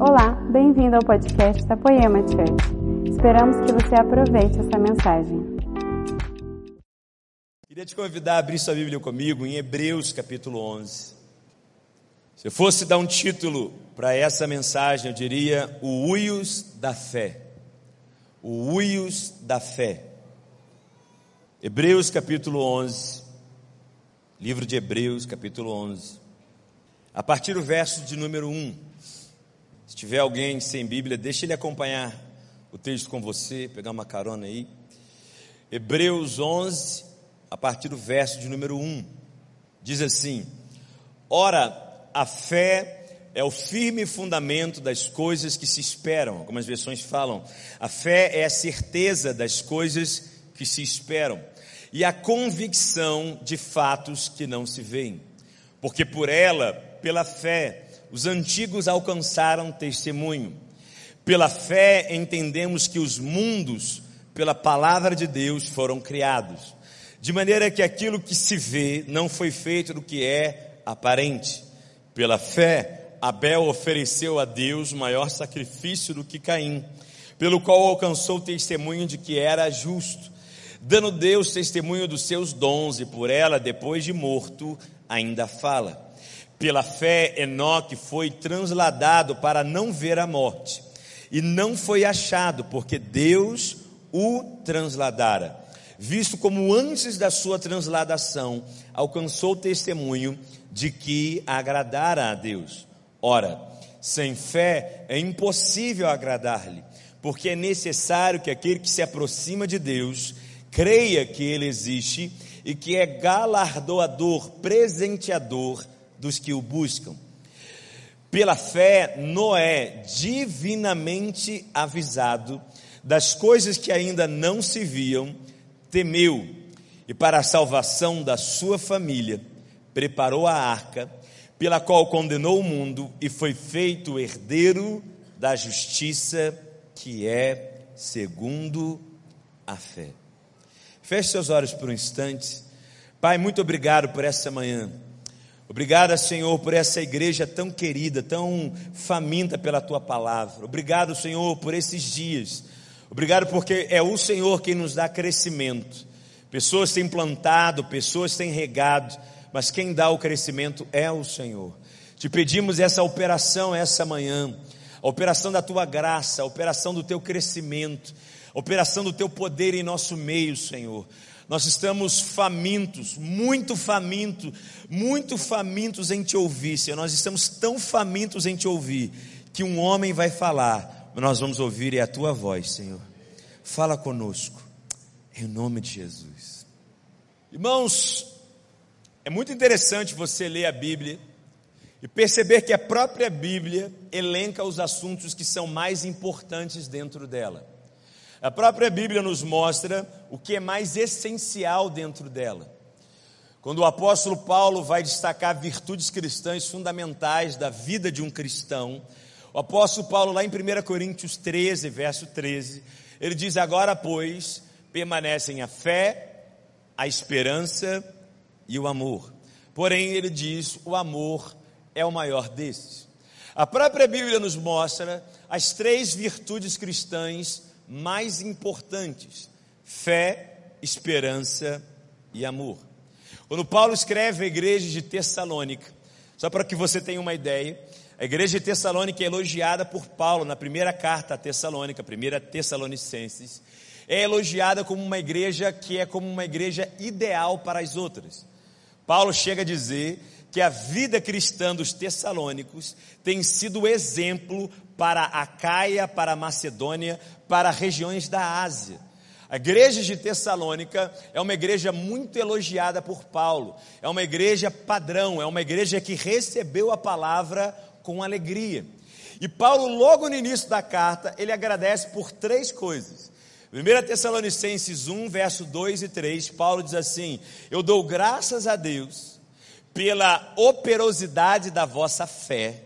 Olá, bem-vindo ao podcast da Poema Church. Esperamos que você aproveite essa mensagem. Queria te convidar a abrir sua Bíblia comigo em Hebreus capítulo 11. Se eu fosse dar um título para essa mensagem, eu diria o Uios da Fé. O Uios da Fé. Hebreus capítulo 11. Livro de Hebreus capítulo 11. A partir do verso de número 1. Se tiver alguém sem Bíblia, deixe ele acompanhar o texto com você, pegar uma carona aí. Hebreus 11, a partir do verso de número 1, diz assim: Ora, a fé é o firme fundamento das coisas que se esperam. Algumas versões falam: a fé é a certeza das coisas que se esperam e a convicção de fatos que não se veem. Porque por ela, pela fé, os antigos alcançaram testemunho. Pela fé entendemos que os mundos, pela palavra de Deus, foram criados, de maneira que aquilo que se vê não foi feito do que é aparente. Pela fé, Abel ofereceu a Deus maior sacrifício do que Caim, pelo qual alcançou testemunho de que era justo, dando Deus testemunho dos seus dons, e por ela, depois de morto, ainda fala. Pela fé, Enoque foi transladado para não ver a morte, e não foi achado, porque Deus o transladara. Visto como antes da sua transladação alcançou o testemunho de que agradara a Deus. Ora, sem fé é impossível agradar-lhe, porque é necessário que aquele que se aproxima de Deus creia que ele existe e que é galardoador, presenteador dos que o buscam. Pela fé, Noé, divinamente avisado das coisas que ainda não se viam, temeu e, para a salvação da sua família, preparou a arca, pela qual condenou o mundo e foi feito herdeiro da justiça que é segundo a fé. Feche seus olhos por um instante. Pai, muito obrigado por essa manhã. Obrigado, Senhor, por essa igreja tão querida, tão faminta pela tua palavra. Obrigado, Senhor, por esses dias. Obrigado porque é o Senhor quem nos dá crescimento. Pessoas têm plantado, pessoas têm regado, mas quem dá o crescimento é o Senhor. Te pedimos essa operação essa manhã, a operação da tua graça, a operação do teu crescimento, a operação do teu poder em nosso meio, Senhor. Nós estamos famintos, muito famintos, muito famintos em te ouvir, Senhor. Nós estamos tão famintos em te ouvir que um homem vai falar, nós vamos ouvir é a tua voz, Senhor. Fala conosco, em nome de Jesus. Irmãos, é muito interessante você ler a Bíblia e perceber que a própria Bíblia elenca os assuntos que são mais importantes dentro dela. A própria Bíblia nos mostra o que é mais essencial dentro dela. Quando o apóstolo Paulo vai destacar virtudes cristãs fundamentais da vida de um cristão, o apóstolo Paulo, lá em 1 Coríntios 13, verso 13, ele diz: Agora, pois, permanecem a fé, a esperança e o amor. Porém, ele diz: o amor é o maior desses. A própria Bíblia nos mostra as três virtudes cristãs mais importantes: fé, esperança e amor. Quando Paulo escreve a igreja de Tessalônica, só para que você tenha uma ideia, a igreja de Tessalônica é elogiada por Paulo na primeira carta a Tessalônica, primeira Tessalonicenses, é elogiada como uma igreja que é como uma igreja ideal para as outras. Paulo chega a dizer que a vida cristã dos tessalônicos tem sido exemplo para a Caia, para a Macedônia, para regiões da Ásia. A igreja de Tessalônica é uma igreja muito elogiada por Paulo, é uma igreja padrão, é uma igreja que recebeu a palavra com alegria. E Paulo, logo no início da carta, ele agradece por três coisas. 1 Tessalonicenses 1, verso 2 e 3, Paulo diz assim: Eu dou graças a Deus pela operosidade da vossa fé,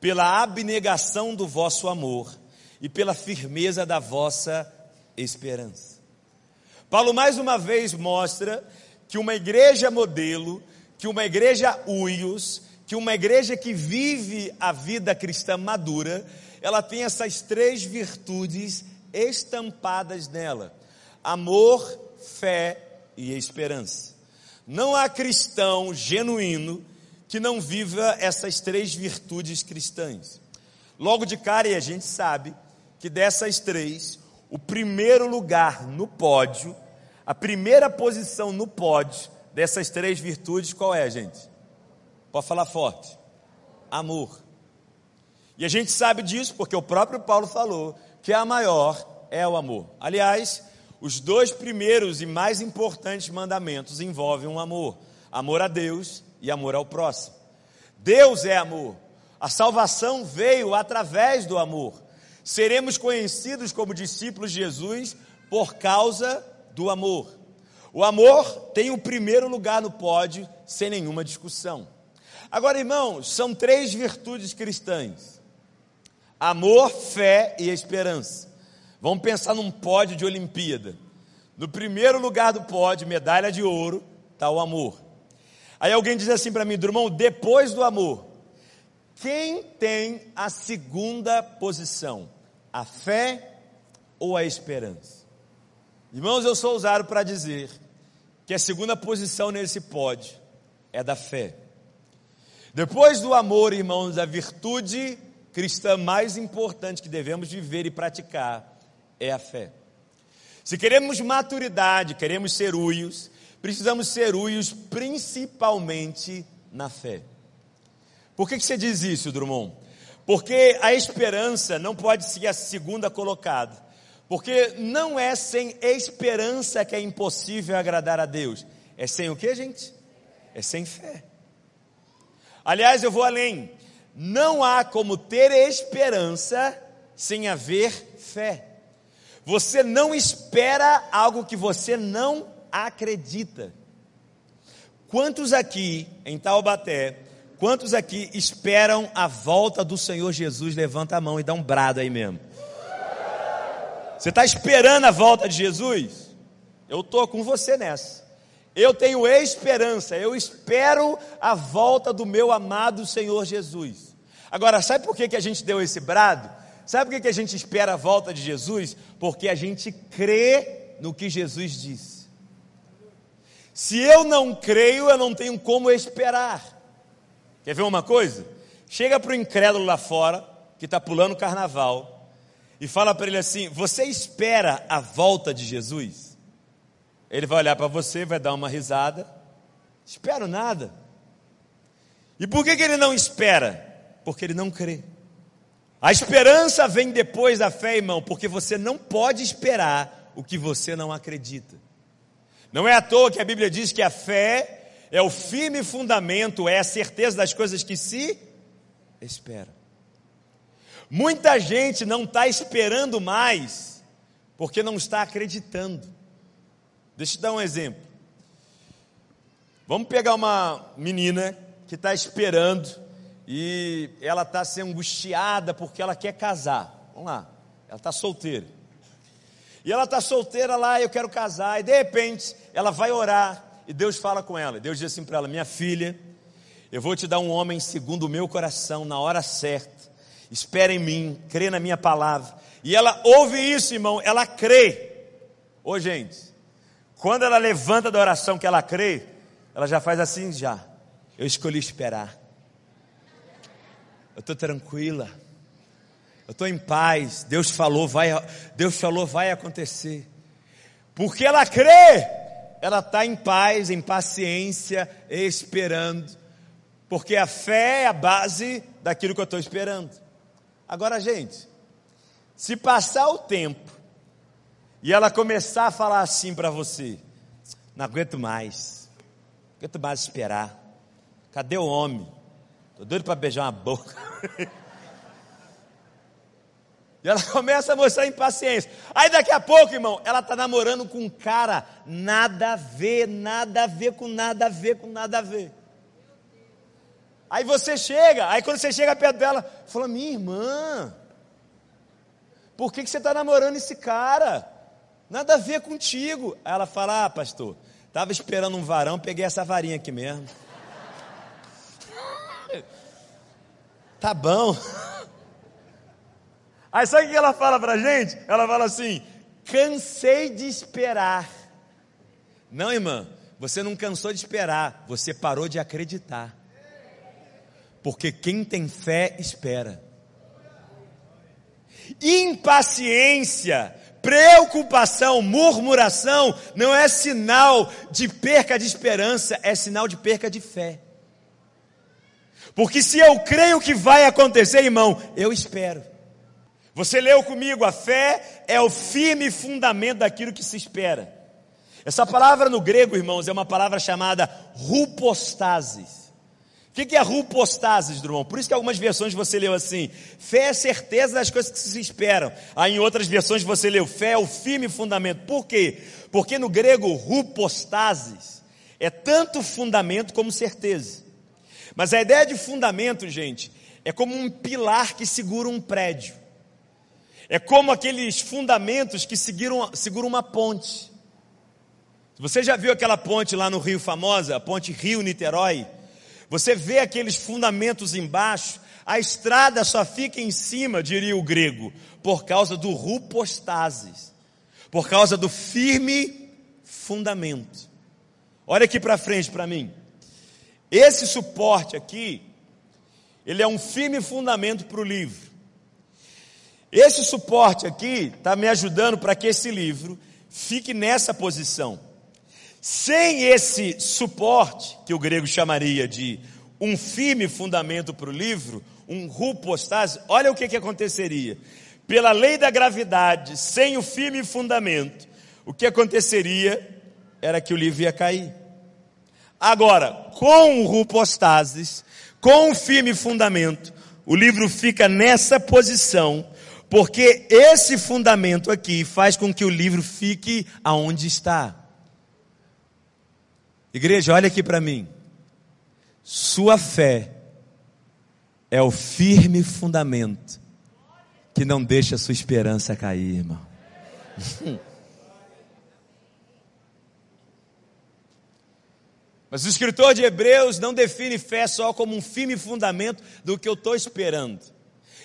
pela abnegação do vosso amor e pela firmeza da vossa esperança. Paulo mais uma vez mostra que uma igreja modelo, que uma igreja uios, que uma igreja que vive a vida cristã madura, ela tem essas três virtudes estampadas nela: amor, fé e esperança. Não há cristão genuíno que não viva essas três virtudes cristãs. Logo de cara, e a gente sabe que dessas três, o primeiro lugar no pódio, a primeira posição no pódio dessas três virtudes, qual é, gente? Pode falar forte. Amor. E a gente sabe disso porque o próprio Paulo falou que a maior é o amor. Aliás, os dois primeiros e mais importantes mandamentos envolvem um amor: amor a Deus e amor ao próximo. Deus é amor. A salvação veio através do amor. Seremos conhecidos como discípulos de Jesus por causa do amor. O amor tem o primeiro lugar no pódio, sem nenhuma discussão. Agora, irmãos, são três virtudes cristãs: amor, fé e esperança. Vamos pensar num pódio de Olimpíada. No primeiro lugar do pódio, medalha de ouro, está o amor. Aí alguém diz assim para mim, irmão, depois do amor, quem tem a segunda posição? A fé ou a esperança? Irmãos, eu sou usado para dizer que a segunda posição nesse pódio é da fé. Depois do amor, irmãos, a virtude cristã mais importante que devemos viver e praticar é a fé. Se queremos maturidade, queremos ser uios, precisamos ser uios principalmente na fé. Por que, que você diz isso, Drummond? Porque a esperança não pode ser a segunda colocada. Porque não é sem esperança que é impossível agradar a Deus. É sem o que, gente? É sem fé. Aliás, eu vou além. Não há como ter esperança sem haver fé. Você não espera algo que você não acredita. Quantos aqui em Taubaté, quantos aqui esperam a volta do Senhor Jesus? Levanta a mão e dá um brado aí mesmo. Você está esperando a volta de Jesus? Eu estou com você nessa. Eu tenho esperança, eu espero a volta do meu amado Senhor Jesus. Agora, sabe por que, que a gente deu esse brado? Sabe por que, a gente espera a volta de Jesus? Porque a gente crê no que Jesus disse. Se eu não creio, eu não tenho como esperar. Quer ver uma coisa? Chega para o incrédulo lá fora, que está pulando carnaval, e fala para ele assim: Você espera a volta de Jesus? Ele vai olhar para você, vai dar uma risada. Espero nada. E por que, que ele não espera? Porque ele não crê. A esperança vem depois da fé, irmão, porque você não pode esperar o que você não acredita. Não é à toa que a Bíblia diz que a fé é o firme fundamento, é a certeza das coisas que se espera. Muita gente não está esperando mais, porque não está acreditando. Deixa eu te dar um exemplo. Vamos pegar uma menina que está esperando e ela está se angustiada porque ela quer casar. Vamos lá, ela está solteira. E ela está solteira lá, eu quero casar, e de repente ela vai orar e Deus fala com ela. Deus diz assim para ela: Minha filha, eu vou te dar um homem segundo o meu coração, na hora certa espera em mim, crê na minha palavra. E ela ouve isso, irmão, ela crê. Ô gente, quando ela levanta da oração que ela crê, ela já faz assim já. Eu escolhi esperar. Eu estou tranquila. Eu estou em paz. Deus falou, vai, Deus falou, vai acontecer. Porque ela crê, ela está em paz, em paciência, esperando. Porque a fé é a base daquilo que eu estou esperando. Agora, gente, se passar o tempo e ela começar a falar assim para você, não aguento mais, não aguento mais esperar. Cadê o homem? Tô doido para beijar uma boca. e ela começa a mostrar impaciência. Aí daqui a pouco, irmão, ela tá namorando com um cara nada a ver, nada a ver com nada a ver com nada a ver. Aí você chega, aí quando você chega perto dela, fala: Minha irmã, por que, que você está namorando esse cara? Nada a ver contigo. Aí ela fala: Ah, pastor, estava esperando um varão, peguei essa varinha aqui mesmo. Tá bom. Aí sabe o que ela fala pra gente? Ela fala assim: cansei de esperar. Não, irmã, você não cansou de esperar, você parou de acreditar. Porque quem tem fé espera. Impaciência, preocupação, murmuração não é sinal de perca de esperança, é sinal de perca de fé. Porque se eu creio que vai acontecer, irmão, eu espero. Você leu comigo, a fé é o firme fundamento daquilo que se espera. Essa palavra no grego, irmãos, é uma palavra chamada rupostasis. O que é rupostasis, Drummond? Por isso que algumas versões você leu assim: fé é certeza das coisas que se esperam. Aí em outras versões você leu: fé é o firme fundamento. Por quê? Porque no grego, rupostasis é tanto fundamento como certeza. Mas a ideia de fundamento, gente, é como um pilar que segura um prédio. É como aqueles fundamentos que seguram, seguram uma ponte. Você já viu aquela ponte lá no Rio famosa, a ponte Rio-Niterói? Você vê aqueles fundamentos embaixo, a estrada só fica em cima, diria o grego, por causa do rupostasis, por causa do firme fundamento. Olha aqui para frente para mim. Esse suporte aqui, ele é um firme fundamento para o livro. Esse suporte aqui está me ajudando para que esse livro fique nessa posição. Sem esse suporte, que o grego chamaria de um firme fundamento para o livro, um rupostase, olha o que, que aconteceria. Pela lei da gravidade, sem o firme fundamento, o que aconteceria era que o livro ia cair. Agora, com o rupostasis, com o firme fundamento, o livro fica nessa posição, porque esse fundamento aqui faz com que o livro fique aonde está. Igreja, olha aqui para mim. Sua fé é o firme fundamento que não deixa a sua esperança cair, irmão. Mas o escritor de Hebreus não define fé só como um firme fundamento do que eu estou esperando.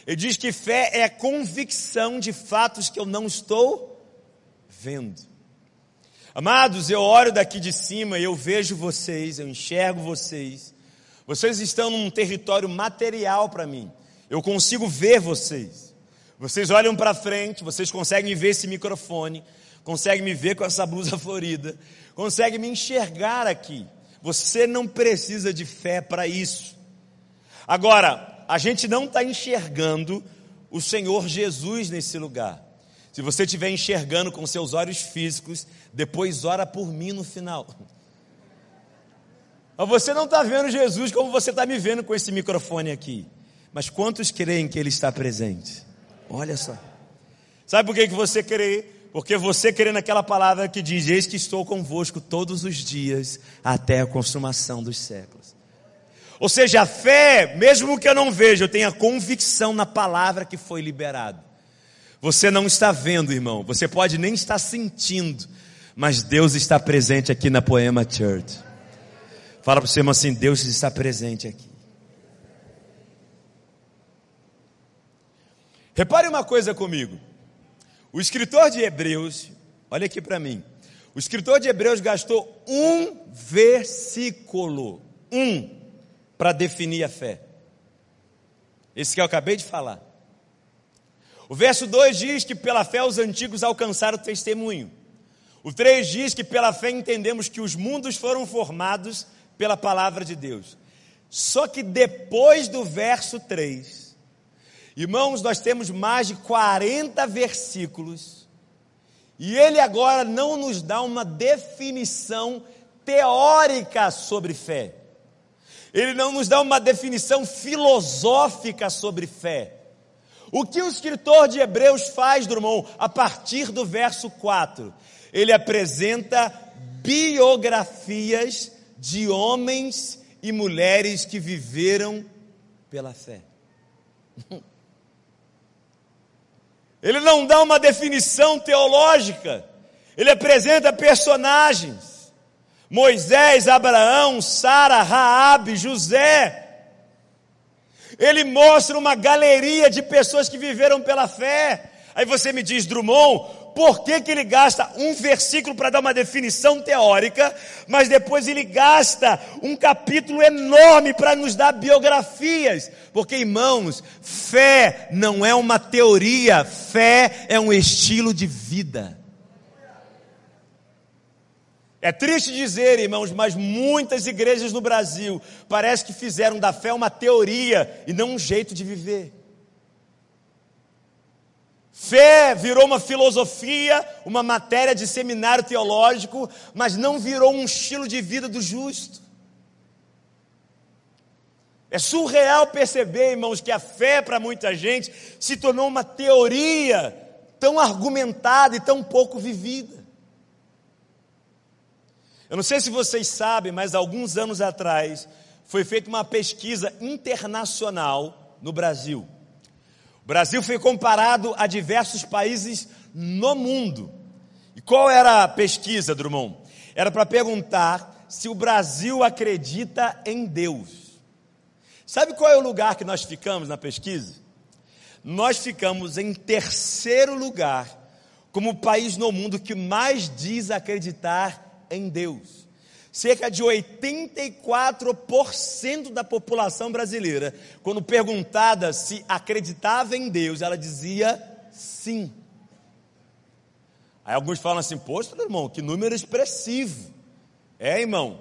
Ele diz que fé é a convicção de fatos que eu não estou vendo. Amados, eu oro daqui de cima e eu vejo vocês, eu enxergo vocês. Vocês estão num território material para mim. Eu consigo ver vocês. Vocês olham para frente, vocês conseguem ver esse microfone, conseguem me ver com essa blusa florida, conseguem me enxergar aqui. Você não precisa de fé para isso. Agora, a gente não está enxergando o Senhor Jesus nesse lugar. Se você estiver enxergando com seus olhos físicos, depois ora por mim no final. Mas você não está vendo Jesus como você está me vendo com esse microfone aqui. Mas quantos creem que Ele está presente? Olha só. Sabe por que, que você crê? Porque você crê naquela palavra que diz: Eis que estou convosco todos os dias até a consumação dos séculos. Ou seja, a fé, mesmo que eu não veja, eu tenho a convicção na palavra que foi liberada. Você não está vendo, irmão, você pode nem estar sentindo, mas Deus está presente aqui na Poema Church. Fala para o seu irmão assim: Deus está presente aqui. Repare uma coisa comigo. O escritor de Hebreus, olha aqui para mim. O escritor de Hebreus gastou um versículo, um, para definir a fé. Esse que eu acabei de falar. O verso 2 diz que pela fé os antigos alcançaram o testemunho. O 3 diz que pela fé entendemos que os mundos foram formados pela palavra de Deus. Só que depois do verso 3, Irmãos, nós temos mais de 40 versículos, e ele agora não nos dá uma definição teórica sobre fé. Ele não nos dá uma definição filosófica sobre fé. O que o escritor de Hebreus faz, Drummond, a partir do verso 4? Ele apresenta biografias de homens e mulheres que viveram pela fé. Ele não dá uma definição teológica, ele apresenta personagens. Moisés, Abraão, Sara, Raabe, José. Ele mostra uma galeria de pessoas que viveram pela fé. Aí você me diz, Drummond, por que, que ele gasta um versículo para dar uma definição teórica, mas depois ele gasta um capítulo enorme para nos dar biografias? Porque, irmãos, fé não é uma teoria, fé é um estilo de vida. É triste dizer, irmãos, mas muitas igrejas no Brasil parece que fizeram da fé uma teoria e não um jeito de viver. Fé virou uma filosofia, uma matéria de seminário teológico, mas não virou um estilo de vida do justo. É surreal perceber, irmãos, que a fé para muita gente se tornou uma teoria tão argumentada e tão pouco vivida. Eu não sei se vocês sabem, mas alguns anos atrás foi feita uma pesquisa internacional no Brasil. Brasil foi comparado a diversos países no mundo. E qual era a pesquisa, Drummond? Era para perguntar se o Brasil acredita em Deus. Sabe qual é o lugar que nós ficamos na pesquisa? Nós ficamos em terceiro lugar como o país no mundo que mais diz acreditar em Deus. Cerca de 84% da população brasileira, quando perguntada se acreditava em Deus, ela dizia sim. Aí alguns falam assim: Poxa, irmão, que número expressivo. É, irmão,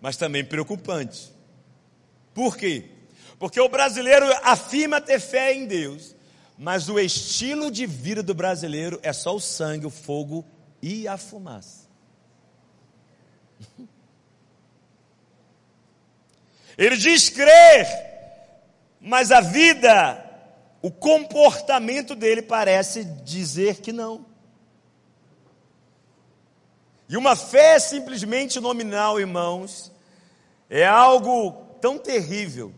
mas também preocupante. Por quê? Porque o brasileiro afirma ter fé em Deus, mas o estilo de vida do brasileiro é só o sangue, o fogo e a fumaça. Ele diz crer, mas a vida, o comportamento dele parece dizer que não. E uma fé simplesmente nominal, irmãos, é algo tão terrível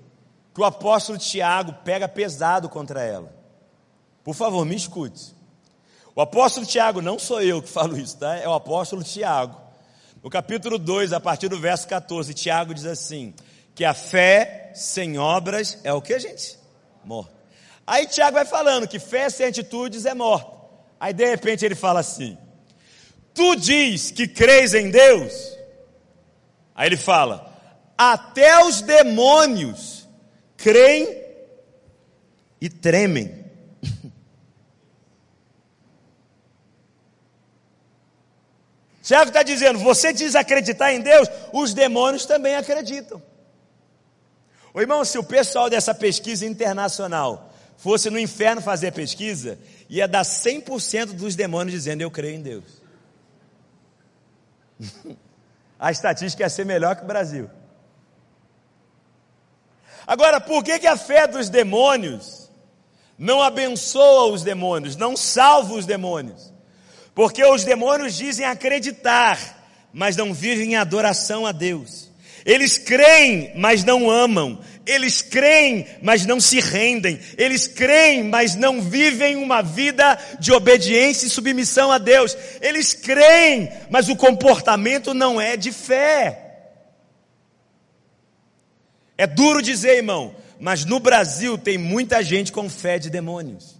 que o apóstolo Tiago pega pesado contra ela. Por favor, me escute. O apóstolo Tiago, não sou eu que falo isso, tá? É o apóstolo Tiago. No capítulo 2, a partir do verso 14, Tiago diz assim: que a fé sem obras é o que, gente? Morto. Aí Tiago vai falando que fé sem atitudes é morta. Aí de repente ele fala assim: Tu diz que crês em Deus? Aí ele fala: Até os demônios creem e tremem. Tiago está dizendo: você diz acreditar em Deus, os demônios também acreditam. Ô irmão, se o pessoal dessa pesquisa internacional fosse no inferno fazer pesquisa, ia dar 100% dos demônios dizendo: Eu creio em Deus. A estatística ia ser melhor que o Brasil. Agora, por que, que a fé dos demônios não abençoa os demônios, não salva os demônios? Porque os demônios dizem acreditar, mas não vivem em adoração a Deus. Eles creem, mas não amam. Eles creem, mas não se rendem. Eles creem, mas não vivem uma vida de obediência e submissão a Deus. Eles creem, mas o comportamento não é de fé. É duro dizer, irmão, mas no Brasil tem muita gente com fé de demônios.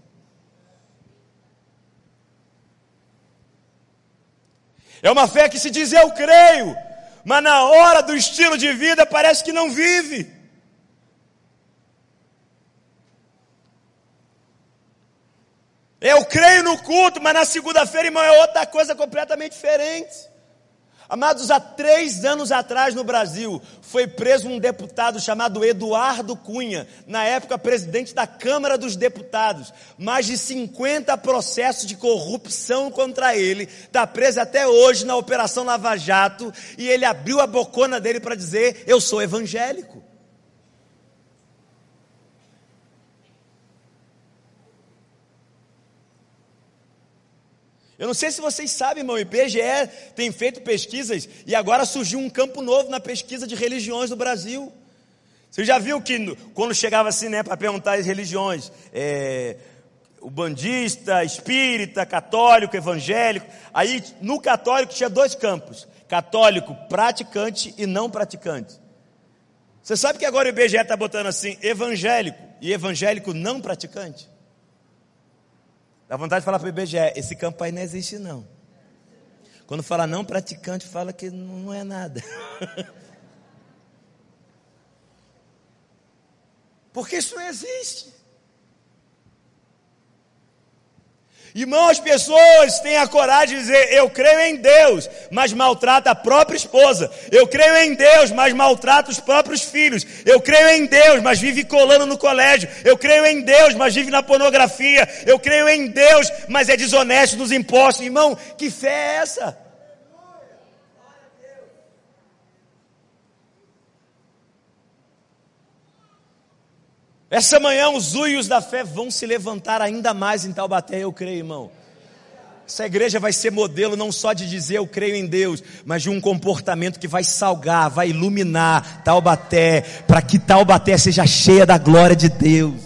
É uma fé que se diz eu creio, mas na hora do estilo de vida parece que não vive. Eu creio no culto, mas na segunda-feira, irmão, é outra coisa completamente diferente. Amados, há três anos atrás no Brasil foi preso um deputado chamado Eduardo Cunha, na época presidente da Câmara dos Deputados. Mais de 50 processos de corrupção contra ele. Está preso até hoje na Operação Lava Jato. E ele abriu a bocona dele para dizer: Eu sou evangélico. Eu não sei se vocês sabem, irmão, o IBGE tem feito pesquisas e agora surgiu um campo novo na pesquisa de religiões do Brasil. Você já viu que quando chegava assim, né, para perguntar as religiões, é, o bandista, espírita, católico, evangélico, aí no católico tinha dois campos: católico praticante e não praticante. Você sabe que agora o IBGE está botando assim, evangélico e evangélico não praticante? Dá vontade de falar para o IBGE, esse campo aí não existe não. Quando fala não praticante, fala que não é nada. Porque isso não existe. Irmão, as pessoas têm a coragem de dizer: Eu creio em Deus, mas maltrata a própria esposa. Eu creio em Deus, mas maltrata os próprios filhos. Eu creio em Deus, mas vive colando no colégio. Eu creio em Deus, mas vive na pornografia. Eu creio em Deus, mas é desonesto nos impostos. Irmão, que fé é essa? Essa manhã os uios da fé vão se levantar ainda mais em Taubaté, eu creio, irmão. Essa igreja vai ser modelo não só de dizer eu creio em Deus, mas de um comportamento que vai salgar, vai iluminar Taubaté, para que Taubaté seja cheia da glória de Deus.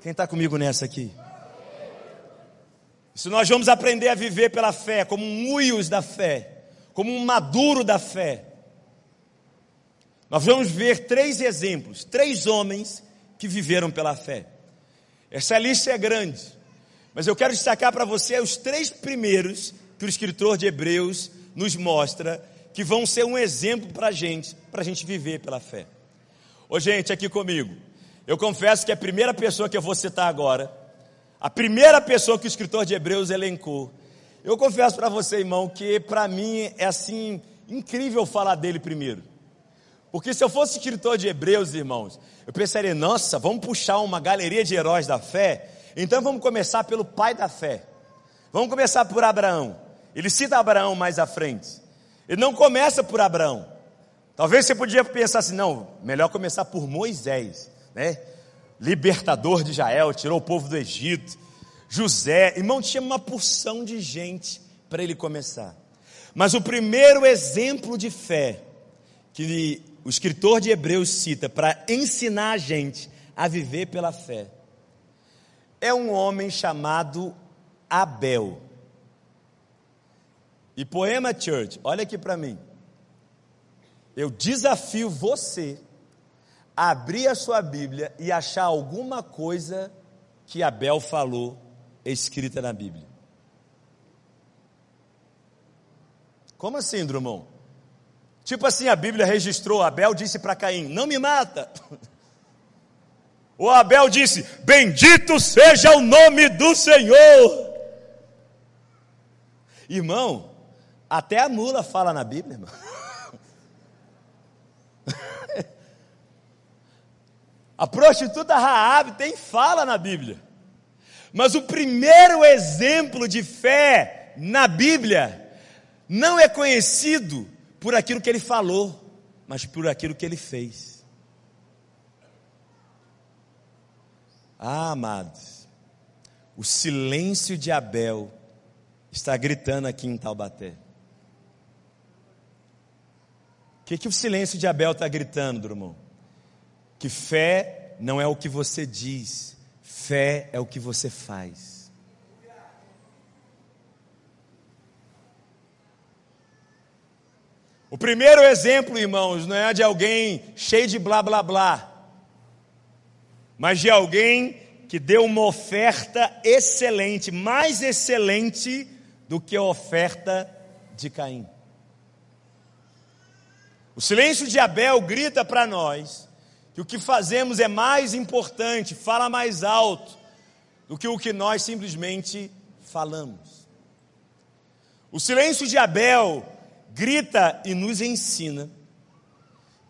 Quem está comigo nessa aqui? Se nós vamos aprender a viver pela fé, como um uios da fé, como um maduro da fé, nós vamos ver três exemplos, três homens que viveram pela fé. Essa lista é grande, mas eu quero destacar para você os três primeiros que o escritor de Hebreus nos mostra que vão ser um exemplo para a gente, para a gente viver pela fé. Ô gente, aqui comigo, eu confesso que a primeira pessoa que eu vou citar agora, a primeira pessoa que o escritor de Hebreus elencou, eu confesso para você, irmão, que para mim é assim incrível falar dele primeiro. Porque se eu fosse escritor de Hebreus, irmãos, eu pensaria, nossa, vamos puxar uma galeria de heróis da fé. Então vamos começar pelo pai da fé. Vamos começar por Abraão. Ele cita Abraão mais à frente. Ele não começa por Abraão. Talvez você podia pensar assim, não, melhor começar por Moisés, né? Libertador de Israel, tirou o povo do Egito. José, irmão, tinha uma porção de gente para ele começar. Mas o primeiro exemplo de fé que o escritor de Hebreus cita para ensinar a gente a viver pela fé é um homem chamado Abel. E Poema Church, olha aqui para mim. Eu desafio você a abrir a sua Bíblia e achar alguma coisa que Abel falou escrita na Bíblia. Como assim, Drummond? Tipo assim, a Bíblia registrou, Abel disse para Caim: Não me mata. O Abel disse: Bendito seja o nome do Senhor. Irmão, até a mula fala na Bíblia, irmão. A prostituta Raab tem fala na Bíblia. Mas o primeiro exemplo de fé na Bíblia não é conhecido por aquilo que ele falou, mas por aquilo que ele fez. Ah, amados, o silêncio de Abel está gritando aqui em Taubaté. O que, que o silêncio de Abel está gritando, irmão? Que fé não é o que você diz, fé é o que você faz. O primeiro exemplo, irmãos, não é de alguém cheio de blá blá blá, mas de alguém que deu uma oferta excelente, mais excelente do que a oferta de Caim. O silêncio de Abel grita para nós que o que fazemos é mais importante, fala mais alto do que o que nós simplesmente falamos. O silêncio de Abel grita e nos ensina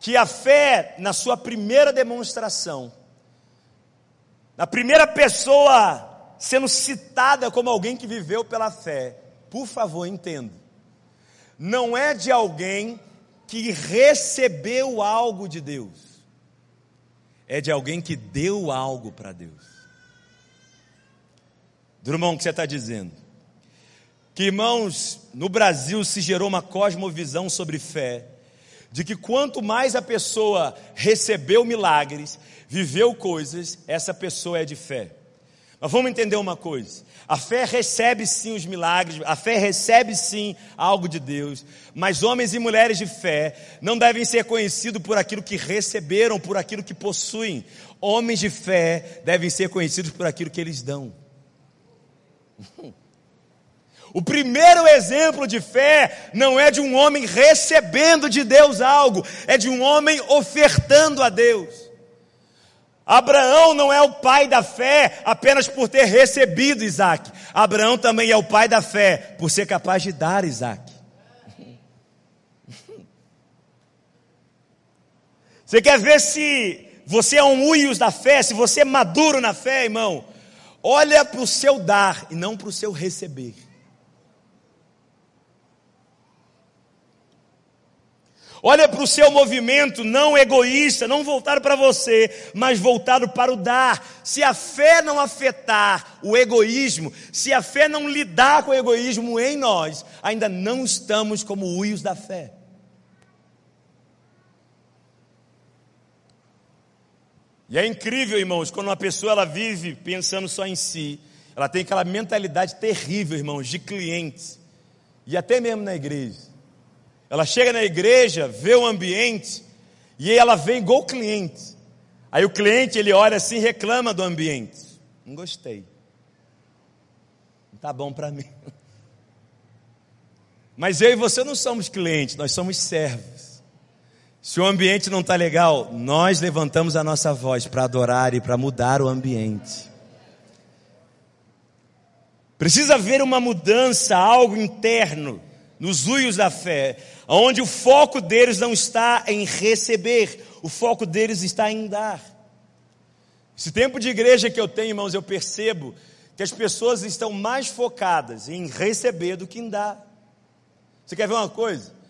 que a fé, na sua primeira demonstração, na primeira pessoa sendo citada como alguém que viveu pela fé, por favor, entenda, não é de alguém que recebeu algo de Deus, é de alguém que deu algo para Deus. Drummond, o que você está dizendo? Que, irmãos, no Brasil se gerou uma cosmovisão sobre fé, de que quanto mais a pessoa recebeu milagres, viveu coisas, essa pessoa é de fé. Mas vamos entender uma coisa: a fé recebe sim os milagres, a fé recebe sim algo de Deus, mas homens e mulheres de fé não devem ser conhecidos por aquilo que receberam, por aquilo que possuem. Homens de fé devem ser conhecidos por aquilo que eles dão. O primeiro exemplo de fé não é de um homem recebendo de Deus algo, é de um homem ofertando a Deus. Abraão não é o pai da fé apenas por ter recebido Isaac. Abraão também é o pai da fé por ser capaz de dar Isaac. Você quer ver se você é um uios da fé, se você é maduro na fé, irmão? Olha para o seu dar e não para o seu receber. Olha para o seu movimento não egoísta, não voltado para você, mas voltado para o dar. Se a fé não afetar o egoísmo, se a fé não lidar com o egoísmo em nós, ainda não estamos como uios da fé. E é incrível, irmãos, quando uma pessoa ela vive pensando só em si, ela tem aquela mentalidade terrível, irmãos, de clientes, e até mesmo na igreja. Ela chega na igreja, vê o ambiente e ela vem igual cliente. Aí o cliente ele olha assim, reclama do ambiente. Não gostei. Não tá bom para mim. Mas eu e você não somos clientes, nós somos servos. Se o ambiente não está legal, nós levantamos a nossa voz para adorar e para mudar o ambiente. Precisa haver uma mudança, algo interno nos uios da fé, onde o foco deles não está em receber, o foco deles está em dar. Esse tempo de igreja que eu tenho, irmãos, eu percebo que as pessoas estão mais focadas em receber do que em dar. Você quer ver uma coisa?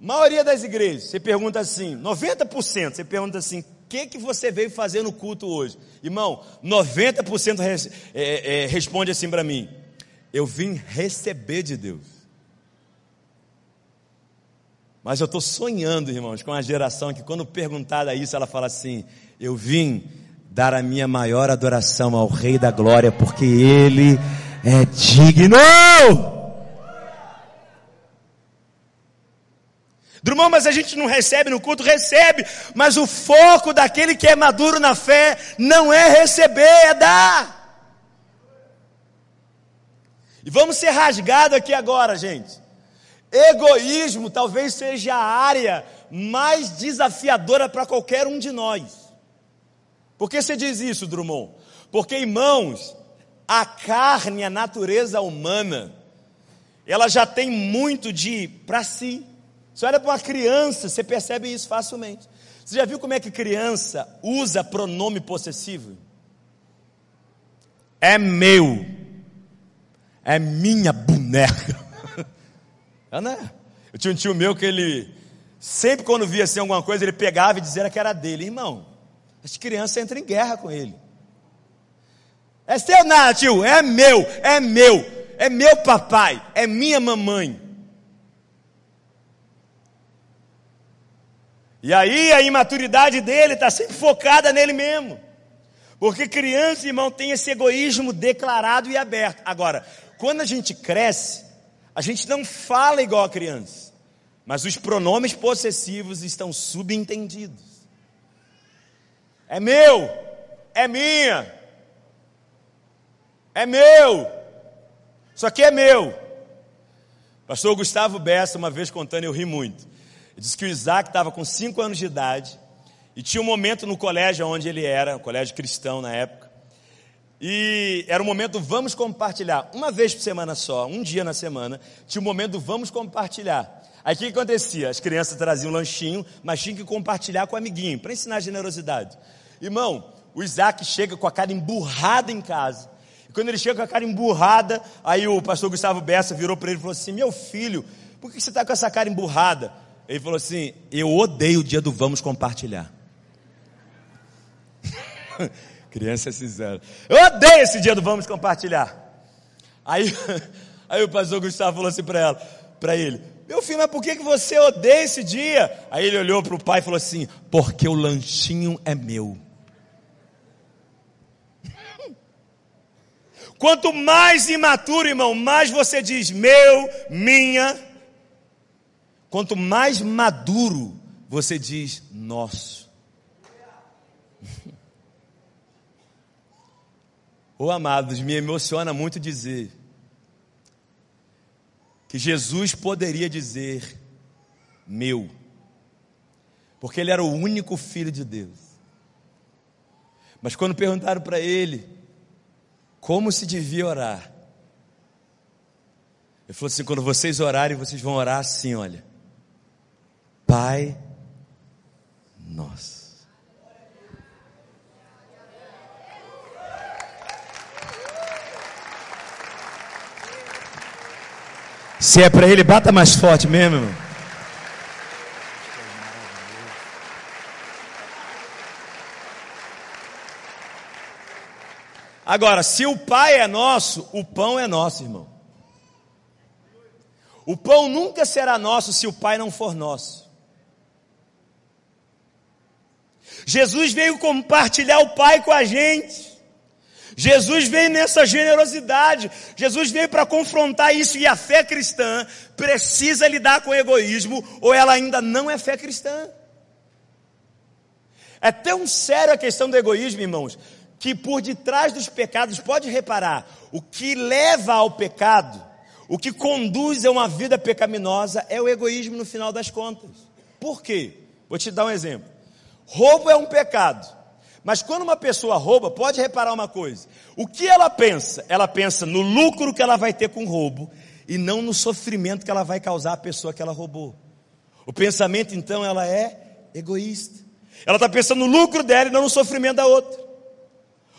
maioria das igrejas, você pergunta assim, 90%, você pergunta assim, o que, que você veio fazer no culto hoje? Irmão, 90% res, é, é, responde assim para mim, eu vim receber de Deus. Mas eu estou sonhando, irmãos, com uma geração que, quando perguntada isso, ela fala assim: Eu vim dar a minha maior adoração ao Rei da Glória, porque Ele é digno. Drummond, mas a gente não recebe no culto? Recebe, mas o foco daquele que é maduro na fé não é receber, é dar. E vamos ser rasgados aqui agora, gente. Egoísmo talvez seja a área mais desafiadora para qualquer um de nós. Por que você diz isso, Drummond? Porque, irmãos, a carne, a natureza humana, ela já tem muito de para si. Você olha para uma criança, você percebe isso facilmente. Você já viu como é que criança usa pronome possessivo? É meu. É minha boneca. É, né? Eu tinha um tio meu que ele, sempre quando via assim alguma coisa, ele pegava e dizia que era dele. Irmão, as crianças entram em guerra com ele. É seu nada, tio, é meu, é meu, é meu papai, é minha mamãe. E aí a imaturidade dele está sempre focada nele mesmo. Porque criança, irmão, tem esse egoísmo declarado e aberto. Agora, quando a gente cresce, a gente não fala igual a criança, mas os pronomes possessivos estão subentendidos. É meu, é minha, é meu, isso aqui é meu. Pastor Gustavo Bessa, uma vez contando, eu ri muito. Ele disse que o Isaac estava com 5 anos de idade e tinha um momento no colégio onde ele era, um colégio cristão na época, e era o momento do vamos compartilhar. Uma vez por semana só, um dia na semana, tinha o momento do vamos compartilhar. Aí o que, acontecia? As crianças traziam um lanchinho, mas tinham que compartilhar com o amiguinho, para ensinar generosidade. Irmão, o Isaac chega com a cara emburrada em casa. E quando ele chega com a cara emburrada, aí o pastor Gustavo Bessa virou para ele e falou assim: Meu filho, por que você está com essa cara emburrada? Ele falou assim: Eu odeio o dia do vamos compartilhar. Criança é sincera. Eu odeio esse dia do vamos compartilhar. Aí, aí o pastor Gustavo falou assim para ela, para ele: Meu filho, mas por que você odeia esse dia? Aí ele olhou para o pai e falou assim: Porque o lanchinho é meu. Quanto mais imaturo, irmão, mais você diz meu, minha. Quanto mais maduro, você diz nosso. Ô oh, amados, me emociona muito dizer que Jesus poderia dizer meu, porque ele era o único filho de Deus. Mas quando perguntaram para ele como se devia orar, ele falou assim: quando vocês orarem, vocês vão orar assim, olha, Pai nosso. Se é para ele, bata mais forte mesmo, irmão. Agora, se o Pai é nosso, o pão é nosso, irmão. O pão nunca será nosso se o Pai não for nosso. Jesus veio compartilhar o Pai com a gente. Jesus veio nessa generosidade, Jesus veio para confrontar isso e a fé cristã precisa lidar com o egoísmo ou ela ainda não é fé cristã. É tão séria a questão do egoísmo, irmãos, que por detrás dos pecados, pode reparar, o que leva ao pecado, o que conduz a uma vida pecaminosa é o egoísmo no final das contas. Por quê? Vou te dar um exemplo. Roubo é um pecado. Mas quando uma pessoa rouba, pode reparar uma coisa: o que ela pensa? Ela pensa no lucro que ela vai ter com o roubo e não no sofrimento que ela vai causar à pessoa que ela roubou. O pensamento, então, ela é egoísta. Ela está pensando no lucro dela e não no sofrimento da outra.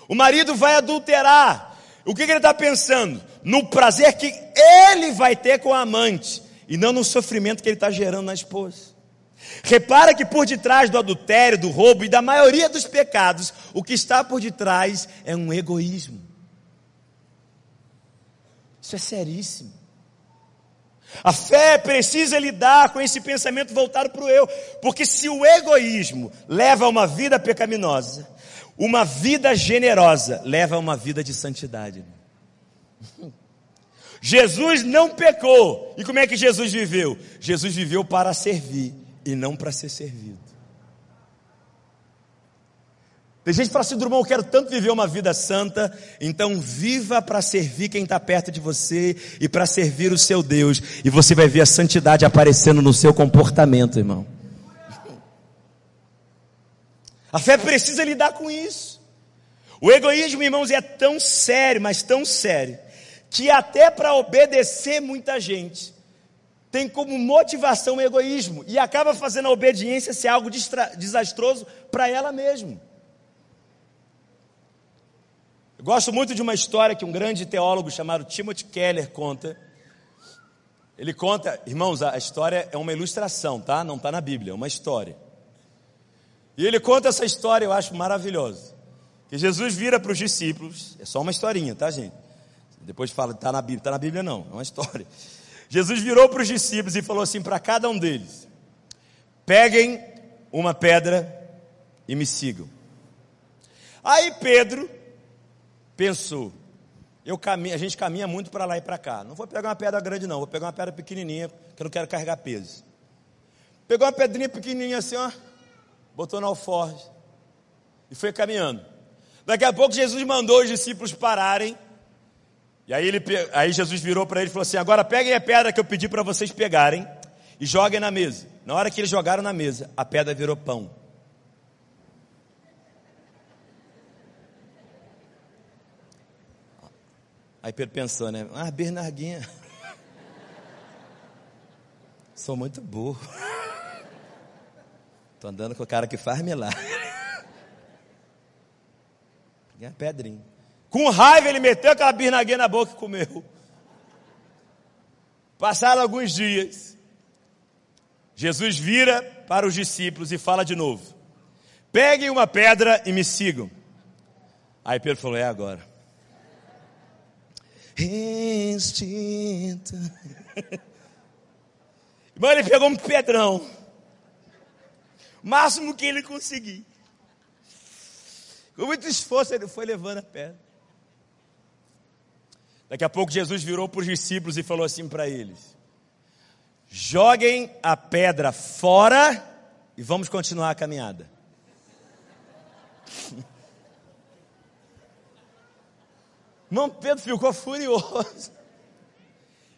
O marido vai adulterar. O que, que ele está pensando? No prazer que ele vai ter com a amante e não no sofrimento que ele está gerando na esposa. Repara que por detrás do adultério, do roubo e da maioria dos pecados, o que está por detrás é um egoísmo. Isso é seríssimo. A fé precisa lidar com esse pensamento voltado para o eu, porque se o egoísmo leva a uma vida pecaminosa, uma vida generosa leva a uma vida de santidade. Jesus não pecou. E como é que Jesus viveu? Jesus viveu para servir e não para ser servido. Tem gente que fala assim, eu quero tanto viver uma vida santa, então viva para servir quem está perto de você e para servir o seu Deus, e você vai ver a santidade aparecendo no seu comportamento, irmão. A fé precisa lidar com isso. O egoísmo, irmãos, é tão sério, mas tão sério, que até para obedecer muita gente, tem como motivação o egoísmo e acaba fazendo a obediência ser algo desastroso para ela mesma. Eu gosto muito de uma história que um grande teólogo chamado Timothy Keller conta. Ele conta, irmãos, a história é uma ilustração, tá? Não está na Bíblia, é uma história. E ele conta essa história, eu acho maravilhosa. Que Jesus vira para os discípulos, é só uma historinha, tá, gente? Depois fala, está na Bíblia, está na Bíblia não, é uma história. Jesus virou para os discípulos e falou assim para cada um deles: peguem uma pedra e me sigam. Aí Pedro pensou: eu caminho, a gente caminha muito para lá e para cá. Não vou pegar uma pedra grande, não, vou pegar uma pedra pequenininha, que eu não quero carregar peso. Pegou uma pedrinha pequenininha assim, ó, botou no alforje e foi caminhando. Daqui a pouco Jesus mandou os discípulos pararem e aí, ele, aí Jesus virou para ele e falou assim: Agora peguem a pedra que eu pedi para vocês pegarem e joguem na mesa. Na hora que eles jogaram na mesa, a pedra virou pão. Aí Pedro pensou, né? Ah, Bernardinha. Sou muito burro. Estou andando com o cara que faz milagre. Peguei a pedrinha. Com raiva, ele meteu aquela birnaguinha na boca e comeu. Passaram alguns dias. Jesus vira para os discípulos e fala de novo: Peguem uma pedra e me sigam. Aí Pedro falou: É agora. Instinto. Irmão, ele pegou um pedrão. Máximo que ele conseguir. Com muito esforço, ele foi levando a pedra. Daqui a pouco Jesus virou para os discípulos e falou assim para eles: Joguem a pedra fora e vamos continuar a caminhada. Irmão Pedro ficou furioso.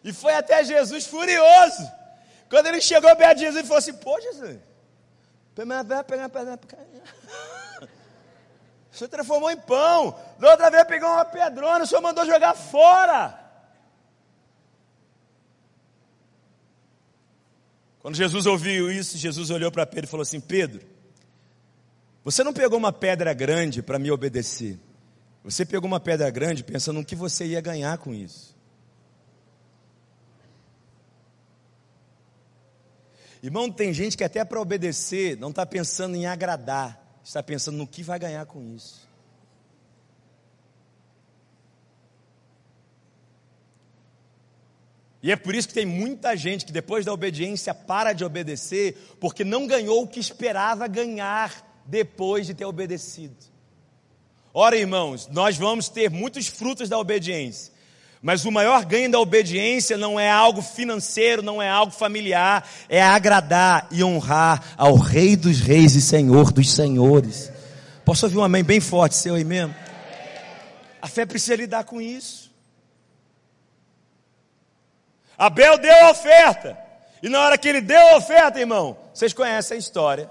E foi até Jesus furioso. Quando ele chegou perto de Jesus, ele falou assim: Pô, Jesus, pegar a pedra. O senhor transformou em pão. Da outra vez pegou uma pedrona, o senhor mandou jogar fora. Quando Jesus ouviu isso, Jesus olhou para Pedro e falou assim: Pedro, você não pegou uma pedra grande para me obedecer. Você pegou uma pedra grande pensando no que você ia ganhar com isso. Irmão, tem gente que até para obedecer não está pensando em agradar está pensando no que vai ganhar com isso. E é por isso que tem muita gente que depois da obediência para de obedecer, porque não ganhou o que esperava ganhar depois de ter obedecido. Ora, irmãos, nós vamos ter muitos frutos da obediência, mas o maior ganho da obediência não é algo financeiro, não é algo familiar, é agradar e honrar ao Rei dos Reis e Senhor dos Senhores. Posso ouvir um amém bem forte seu aí mesmo? A fé precisa lidar com isso. Abel deu a oferta, e na hora que ele deu a oferta, irmão, vocês conhecem a história.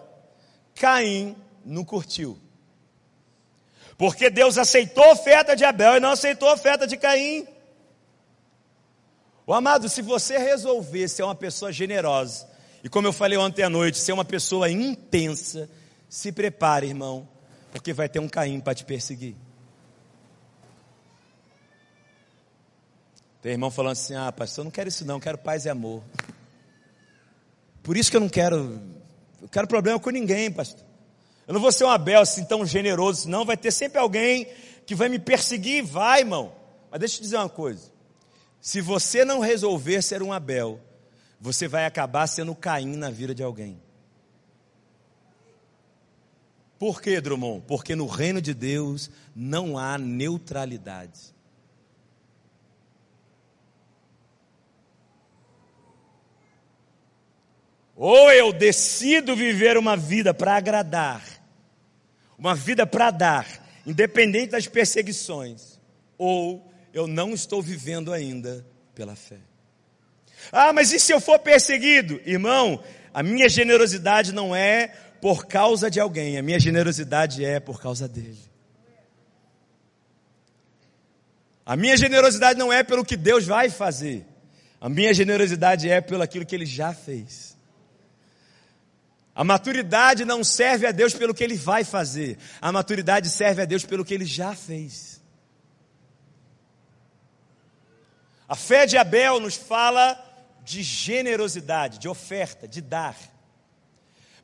Caim não curtiu. Porque Deus aceitou a oferta de Abel e não aceitou a oferta de Caim. O amado, se você resolver ser uma pessoa generosa, e como eu falei ontem à noite, ser uma pessoa intensa, se prepare, irmão, porque vai ter um Caim para te perseguir. Tem irmão falando assim: ah, pastor, eu não quero isso não, eu quero paz e amor. Por isso que eu não quero, eu quero problema com ninguém, pastor. Eu não vou ser um Abel assim tão generoso, não. Vai ter sempre alguém que vai me perseguir, vai, irmão. Mas deixa eu te dizer uma coisa. Se você não resolver ser um Abel, você vai acabar sendo Caim na vida de alguém. Por que, Drummond? Porque no reino de Deus não há neutralidade. Ou eu decido viver uma vida para agradar, uma vida para dar, independente das perseguições, ou eu não estou vivendo ainda pela fé. Ah, mas e se eu for perseguido? Irmão, a minha generosidade não é por causa de alguém, a minha generosidade é por causa dele. A minha generosidade não é pelo que Deus vai fazer, a minha generosidade é pelo aquilo que ele já fez. A maturidade não serve a Deus pelo que ele vai fazer, a maturidade serve a Deus pelo que ele já fez. A fé de Abel nos fala de generosidade, de oferta, de dar.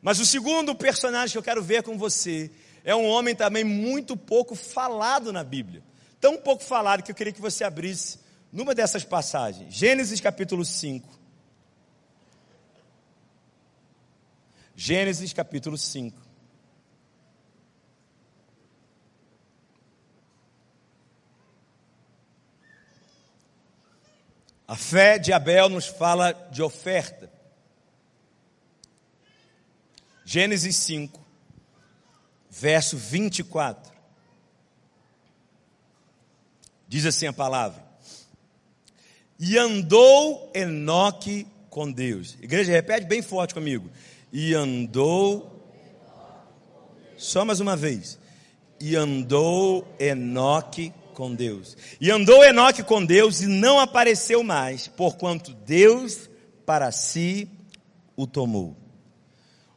Mas o segundo personagem que eu quero ver com você é um homem também muito pouco falado na Bíblia. Tão pouco falado que eu queria que você abrisse numa dessas passagens. Gênesis capítulo 5. Gênesis capítulo 5. A fé de Abel nos fala de oferta. Gênesis 5, verso 24. Diz assim a palavra: E andou Enoque com Deus. Igreja, repete bem forte comigo. E andou. Só mais uma vez. E andou Enoque com Deus. E andou Enoque com Deus e não apareceu mais, porquanto Deus para si o tomou.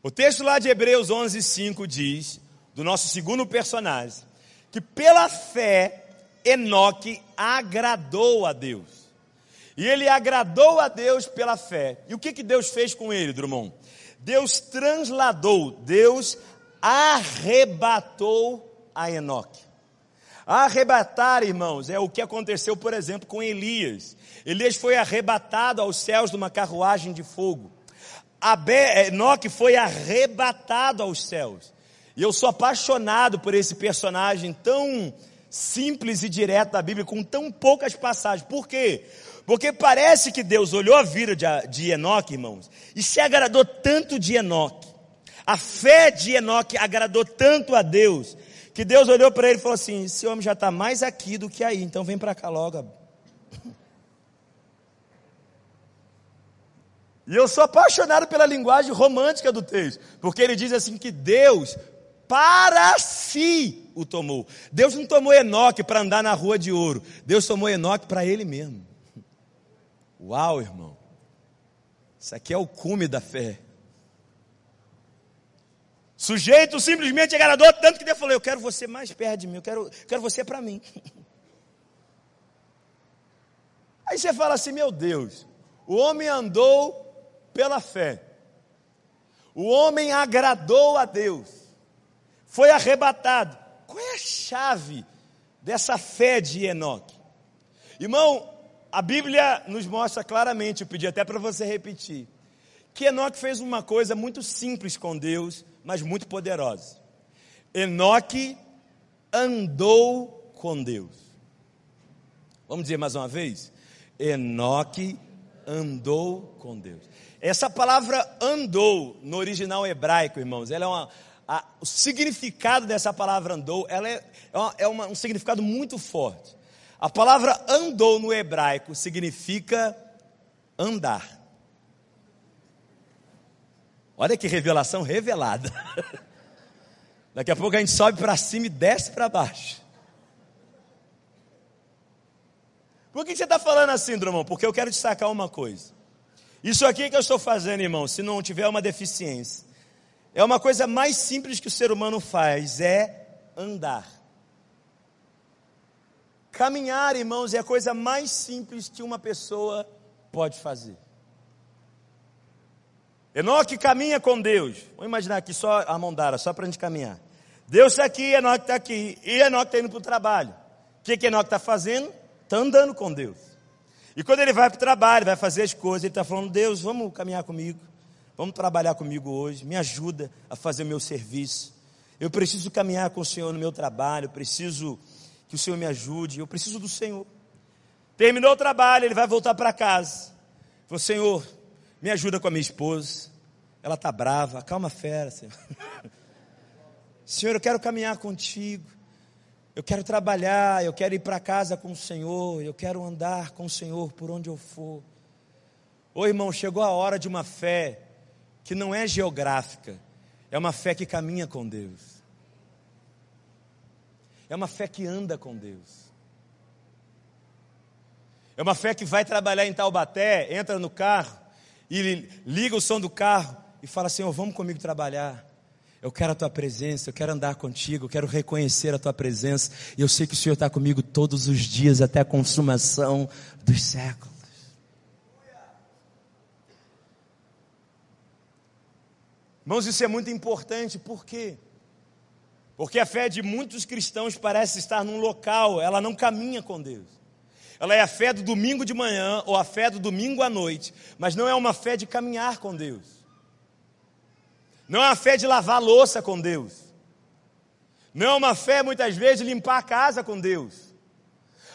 O texto lá de Hebreus 11, 5 diz, do nosso segundo personagem, que pela fé Enoque agradou a Deus. E ele agradou a Deus pela fé. E o que, que Deus fez com ele, Drummond? Deus transladou, Deus arrebatou a Enoque. Arrebatar, irmãos, é o que aconteceu, por exemplo, com Elias. Elias foi arrebatado aos céus de uma carruagem de fogo. Abe, Enoque foi arrebatado aos céus. E eu sou apaixonado por esse personagem tão simples e direto da Bíblia, com tão poucas passagens. Por quê? Porque parece que Deus olhou a vida de, de Enoque, irmãos, e se agradou tanto de Enoque. A fé de Enoque agradou tanto a Deus, que Deus olhou para ele e falou assim: esse homem já está mais aqui do que aí, então vem para cá logo. E eu sou apaixonado pela linguagem romântica do texto, porque ele diz assim que Deus para si o tomou. Deus não tomou Enoque para andar na rua de ouro. Deus tomou Enoque para ele mesmo. Uau, irmão. Isso aqui é o cume da fé. Sujeito simplesmente agradou tanto que Deus falou: Eu quero você mais perto de mim, eu quero, quero você para mim. Aí você fala assim: Meu Deus, o homem andou pela fé, o homem agradou a Deus, foi arrebatado. Qual é a chave dessa fé de Enoque? Irmão, a Bíblia nos mostra claramente, eu pedi até para você repetir, que Enoque fez uma coisa muito simples com Deus mas muito poderosa. Enoque andou com Deus. Vamos dizer mais uma vez? Enoque andou com Deus. Essa palavra andou no original hebraico, irmãos, ela é uma, a, o significado dessa palavra andou, ela é, é, uma, é uma, um significado muito forte. A palavra andou no hebraico significa andar. Olha que revelação revelada. Daqui a pouco a gente sobe para cima e desce para baixo. Por que você está falando assim, Drummond? Porque eu quero destacar uma coisa. Isso aqui que eu estou fazendo, irmão, se não tiver uma deficiência, é uma coisa mais simples que o ser humano faz, é andar. Caminhar, irmãos, é a coisa mais simples que uma pessoa pode fazer. Enoque caminha com Deus. Vamos imaginar aqui só a mão dada, só para a gente caminhar. Deus está aqui, Enoque está aqui. E Enoque está indo para o trabalho. O que, que Enoque está fazendo? Está andando com Deus. E quando ele vai para o trabalho, vai fazer as coisas, ele está falando, Deus, vamos caminhar comigo. Vamos trabalhar comigo hoje. Me ajuda a fazer o meu serviço. Eu preciso caminhar com o Senhor no meu trabalho. Eu preciso que o Senhor me ajude. Eu preciso do Senhor. Terminou o trabalho, ele vai voltar para casa. Falou, Senhor, me ajuda com a minha esposa. Ela está brava. Calma, fera, Senhor. Senhor, eu quero caminhar contigo. Eu quero trabalhar, eu quero ir para casa com o Senhor, eu quero andar com o Senhor por onde eu for. Ô irmão, chegou a hora de uma fé que não é geográfica, é uma fé que caminha com Deus. É uma fé que anda com Deus. É uma fé que vai trabalhar em Taubaté, entra no carro, e liga o som do carro e fala: Senhor, vamos comigo trabalhar. Eu quero a tua presença, eu quero andar contigo, eu quero reconhecer a tua presença. E eu sei que o Senhor está comigo todos os dias até a consumação dos séculos. Irmãos, isso é muito importante, por quê? Porque a fé de muitos cristãos parece estar num local, ela não caminha com Deus. Ela é a fé do domingo de manhã ou a fé do domingo à noite, mas não é uma fé de caminhar com Deus. Não é uma fé de lavar louça com Deus. Não é uma fé, muitas vezes, de limpar a casa com Deus.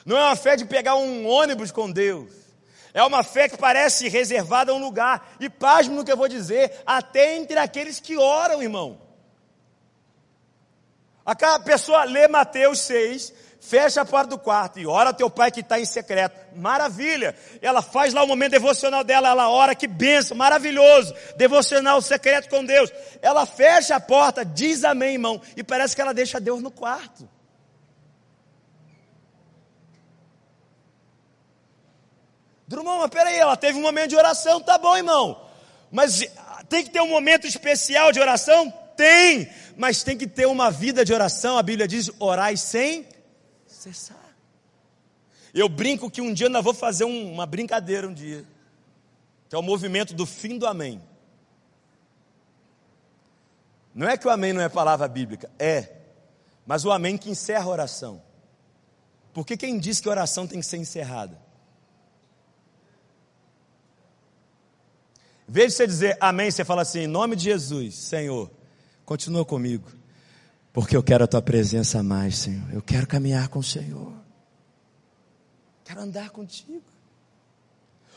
Não é uma fé de pegar um ônibus com Deus. É uma fé que parece reservada a um lugar. E pasmo no que eu vou dizer, até entre aqueles que oram, irmão. A pessoa lê Mateus 6, fecha a porta do quarto e ora teu pai que está em secreto. Maravilha! Ela faz lá o momento devocional dela, ela ora, que benção, maravilhoso! Devocional secreto com Deus. Ela fecha a porta, diz amém, irmão, e parece que ela deixa Deus no quarto. Drummond, mas peraí, ela teve um momento de oração, tá bom, irmão. Mas tem que ter um momento especial de oração? Tem, mas tem que ter uma vida de oração. A Bíblia diz: orai sem cessar. Eu brinco que um dia ainda vou fazer um, uma brincadeira um dia, que é o movimento do fim do amém. Não é que o amém não é palavra bíblica, é, mas o amém que encerra a oração. Porque quem diz que a oração tem que ser encerrada? De você dizer amém, você fala assim, em nome de Jesus, Senhor, continua comigo. Porque eu quero a tua presença mais, Senhor. Eu quero caminhar com o Senhor. Quero andar contigo.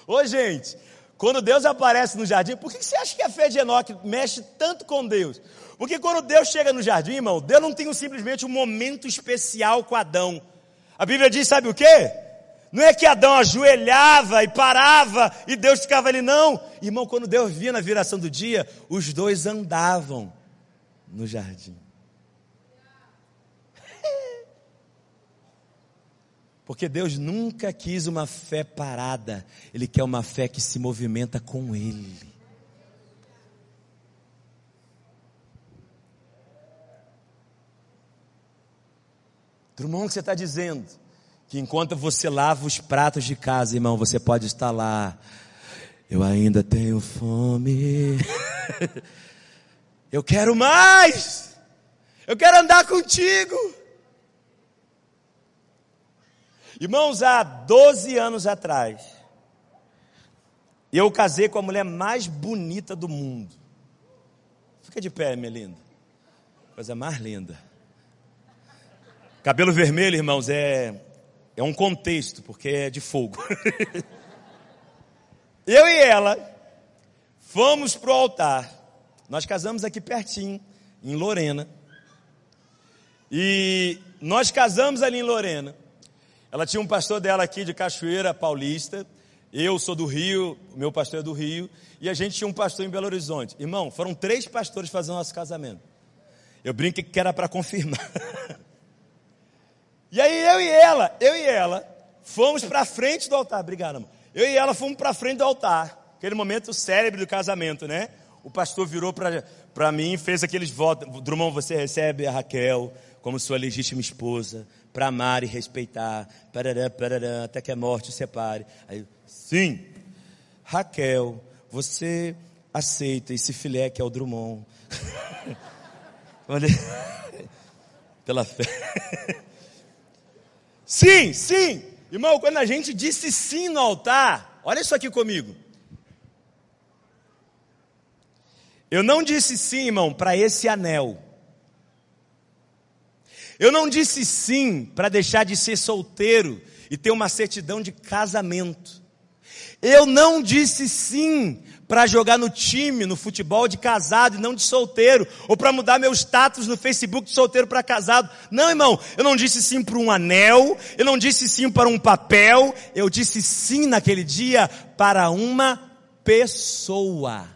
Ô, gente, quando Deus aparece no jardim, por que você acha que a fé de Enoque mexe tanto com Deus? Porque quando Deus chega no jardim, irmão, Deus não tem simplesmente um momento especial com Adão. A Bíblia diz, sabe o quê? Não é que Adão ajoelhava e parava e Deus ficava ali, não. Irmão, quando Deus via na viração do dia, os dois andavam no jardim. Porque Deus nunca quis uma fé parada, Ele quer uma fé que se movimenta com Ele. Drummond, que você está dizendo? Que enquanto você lava os pratos de casa, irmão, você pode estar lá. Eu ainda tenho fome. Eu quero mais. Eu quero andar contigo. Irmãos, há 12 anos atrás, eu casei com a mulher mais bonita do mundo. Fica de pé, minha linda. Coisa mais linda. Cabelo vermelho, irmãos, é, é um contexto, porque é de fogo. eu e ela fomos para o altar. Nós casamos aqui pertinho, em Lorena. E nós casamos ali em Lorena. Ela tinha um pastor dela aqui de Cachoeira Paulista. Eu sou do Rio, meu pastor é do Rio. E a gente tinha um pastor em Belo Horizonte. Irmão, foram três pastores fazendo nosso casamento. Eu brinco que era para confirmar. e aí eu e ela, eu e ela, fomos para frente do altar. Obrigado, amor. Eu e ela fomos para frente do altar. Aquele momento célebre do casamento, né? O pastor virou para mim e fez aqueles votos. Drummond, você recebe a Raquel como sua legítima esposa para amar e respeitar, parará, parará, até que a morte o separe. Aí, sim, Raquel, você aceita esse filé que é o Drummond. Pela fé. sim, sim. Irmão, quando a gente disse sim no altar, olha isso aqui comigo. Eu não disse sim, irmão, para esse anel. Eu não disse sim para deixar de ser solteiro e ter uma certidão de casamento. Eu não disse sim para jogar no time, no futebol de casado e não de solteiro, ou para mudar meu status no Facebook de solteiro para casado. Não, irmão, eu não disse sim para um anel, eu não disse sim para um papel, eu disse sim naquele dia para uma pessoa.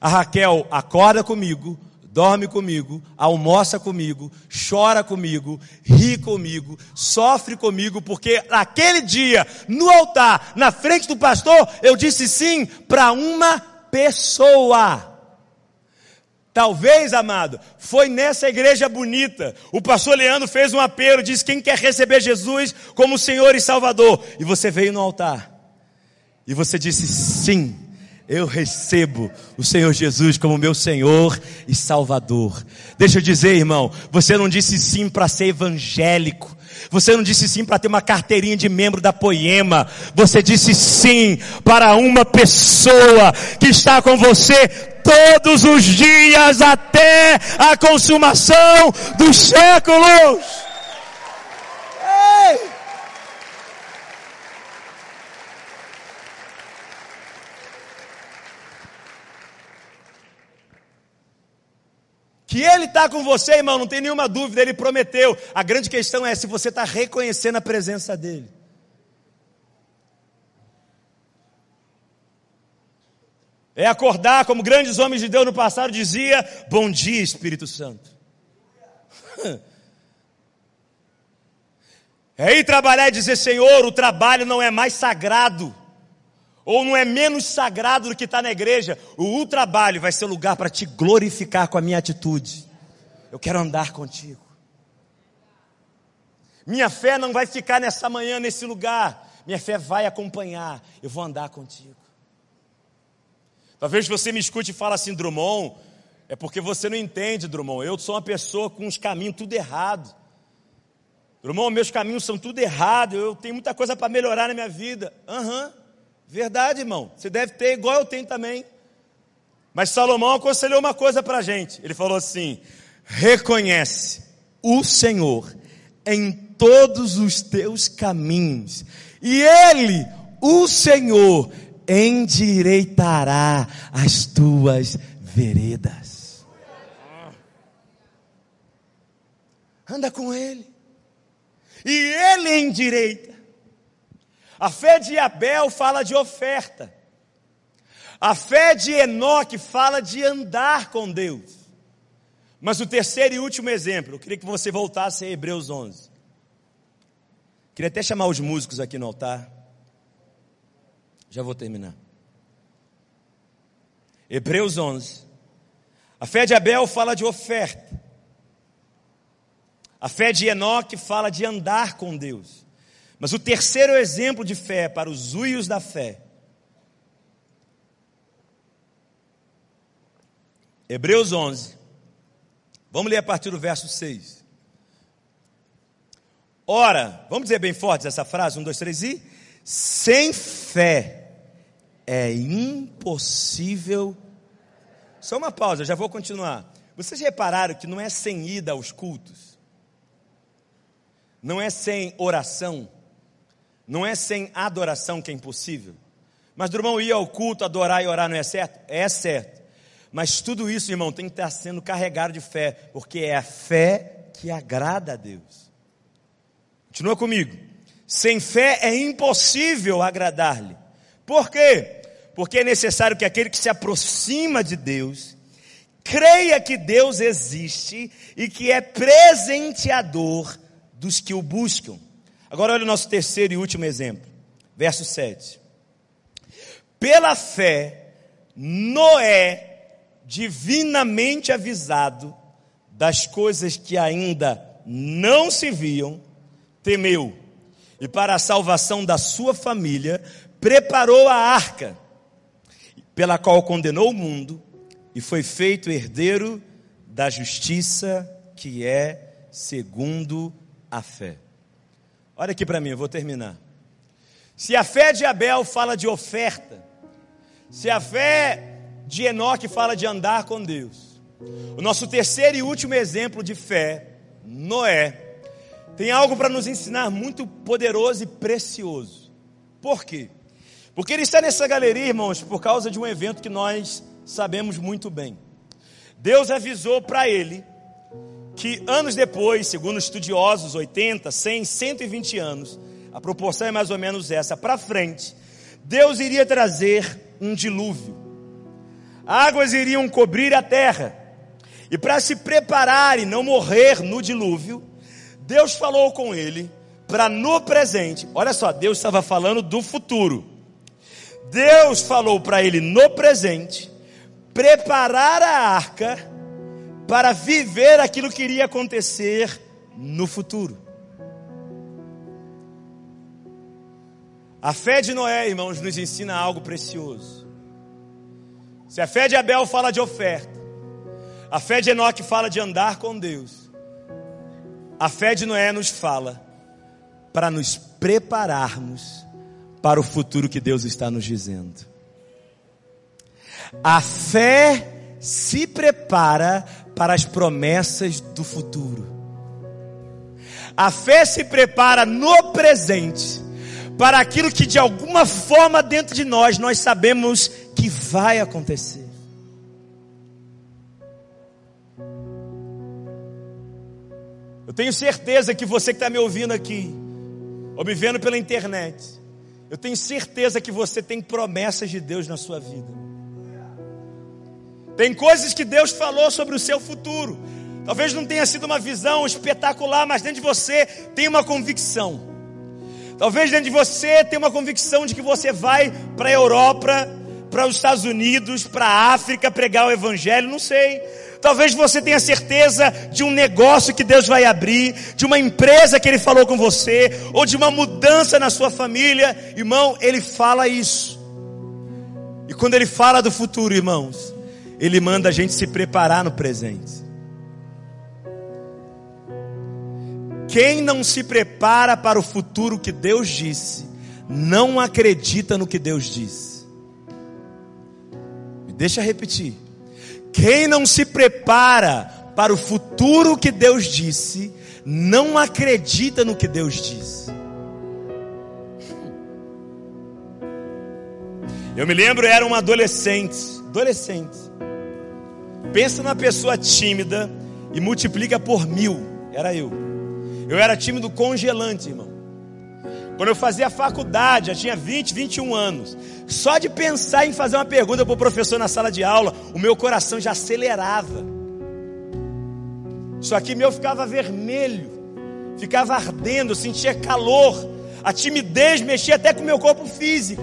A Raquel acorda comigo, dorme comigo, almoça comigo, chora comigo, ri comigo, sofre comigo, porque naquele dia, no altar, na frente do pastor, eu disse sim para uma pessoa. Talvez, amado, foi nessa igreja bonita. O pastor Leandro fez um apelo, disse: quem quer receber Jesus como Senhor e Salvador? E você veio no altar. E você disse sim eu recebo o Senhor Jesus como meu Senhor e Salvador. Deixa eu dizer, irmão, você não disse sim para ser evangélico. Você não disse sim para ter uma carteirinha de membro da Poema. Você disse sim para uma pessoa que está com você todos os dias até a consumação dos séculos. Que Ele está com você, irmão, não tem nenhuma dúvida, Ele prometeu. A grande questão é se você está reconhecendo a presença dEle. É acordar, como grandes homens de Deus no passado dizia, bom dia Espírito Santo. É ir trabalhar e dizer, Senhor, o trabalho não é mais sagrado ou não é menos sagrado do que está na igreja, o trabalho vai ser o lugar para te glorificar com a minha atitude. Eu quero andar contigo. Minha fé não vai ficar nessa manhã nesse lugar. Minha fé vai acompanhar. Eu vou andar contigo. Talvez você me escute e fale assim, Drummond, é porque você não entende, Drummond. Eu sou uma pessoa com os caminhos tudo errado. Drummond, meus caminhos são tudo errado. Eu tenho muita coisa para melhorar na minha vida. Aham. Uhum. Verdade, irmão. Você deve ter igual eu tenho também. Mas Salomão aconselhou uma coisa para a gente. Ele falou assim: reconhece o Senhor em todos os teus caminhos, e Ele, o Senhor, endireitará as tuas veredas. Anda com Ele, e Ele endireita. A fé de Abel fala de oferta. A fé de Enoque fala de andar com Deus. Mas o terceiro e último exemplo, eu queria que você voltasse a Hebreus 11. Queria até chamar os músicos aqui no altar. Já vou terminar. Hebreus 11. A fé de Abel fala de oferta. A fé de Enoque fala de andar com Deus. Mas o terceiro exemplo de fé para os uios da fé. Hebreus 11. Vamos ler a partir do verso 6. Ora, vamos dizer bem forte essa frase? Um, dois, três e. Sem fé é impossível. Só uma pausa, já vou continuar. Vocês repararam que não é sem ida aos cultos, não é sem oração, não é sem adoração que é impossível. Mas, irmão, ir ao culto, adorar e orar não é certo? É certo. Mas tudo isso, irmão, tem que estar sendo carregado de fé, porque é a fé que agrada a Deus. Continua comigo. Sem fé é impossível agradar-lhe. Por quê? Porque é necessário que aquele que se aproxima de Deus creia que Deus existe e que é presenteador dos que o buscam. Agora olha o nosso terceiro e último exemplo. Verso 7. Pela fé, Noé, divinamente avisado das coisas que ainda não se viam, temeu e para a salvação da sua família preparou a arca, pela qual condenou o mundo e foi feito herdeiro da justiça que é segundo a fé. Olha aqui para mim, eu vou terminar. Se a fé de Abel fala de oferta, se a fé de Enoque fala de andar com Deus, o nosso terceiro e último exemplo de fé, Noé, tem algo para nos ensinar muito poderoso e precioso. Por quê? Porque ele está nessa galeria, irmãos, por causa de um evento que nós sabemos muito bem. Deus avisou para ele que anos depois, segundo estudiosos, 80, 100, 120 anos, a proporção é mais ou menos essa, para frente, Deus iria trazer um dilúvio. Águas iriam cobrir a terra. E para se preparar e não morrer no dilúvio, Deus falou com ele para no presente. Olha só, Deus estava falando do futuro. Deus falou para ele no presente preparar a arca para viver aquilo que iria acontecer no futuro. A fé de Noé, irmãos, nos ensina algo precioso. Se a fé de Abel fala de oferta, a fé de Enoque fala de andar com Deus, a fé de Noé nos fala para nos prepararmos para o futuro que Deus está nos dizendo. A fé se prepara para as promessas do futuro. A fé se prepara no presente para aquilo que de alguma forma dentro de nós nós sabemos que vai acontecer. Eu tenho certeza que você que está me ouvindo aqui, ou me vendo pela internet, eu tenho certeza que você tem promessas de Deus na sua vida. Tem coisas que Deus falou sobre o seu futuro. Talvez não tenha sido uma visão espetacular, mas dentro de você tem uma convicção. Talvez dentro de você tenha uma convicção de que você vai para a Europa, para os Estados Unidos, para a África pregar o Evangelho, não sei. Talvez você tenha certeza de um negócio que Deus vai abrir, de uma empresa que Ele falou com você, ou de uma mudança na sua família. Irmão, Ele fala isso. E quando Ele fala do futuro, irmãos, ele manda a gente se preparar no presente. Quem não se prepara para o futuro que Deus disse, não acredita no que Deus disse. Deixa eu repetir. Quem não se prepara para o futuro que Deus disse, não acredita no que Deus disse. Eu me lembro, eu era um adolescente, adolescente. Pensa numa pessoa tímida e multiplica por mil. Era eu. Eu era tímido congelante, irmão. Quando eu fazia faculdade, já tinha 20, 21 anos. Só de pensar em fazer uma pergunta para o professor na sala de aula, o meu coração já acelerava. Isso aqui meu ficava vermelho, ficava ardendo, sentia calor. A timidez mexia até com o meu corpo físico.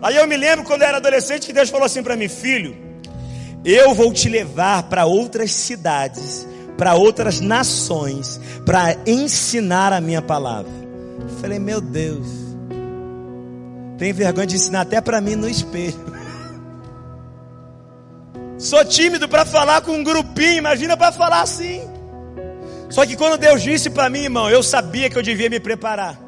Aí eu me lembro quando eu era adolescente que Deus falou assim para mim, filho, eu vou te levar para outras cidades, para outras nações, para ensinar a minha palavra. Eu falei, meu Deus, tem vergonha de ensinar até para mim no espelho. Sou tímido para falar com um grupinho, imagina para falar assim. Só que quando Deus disse para mim, irmão, eu sabia que eu devia me preparar.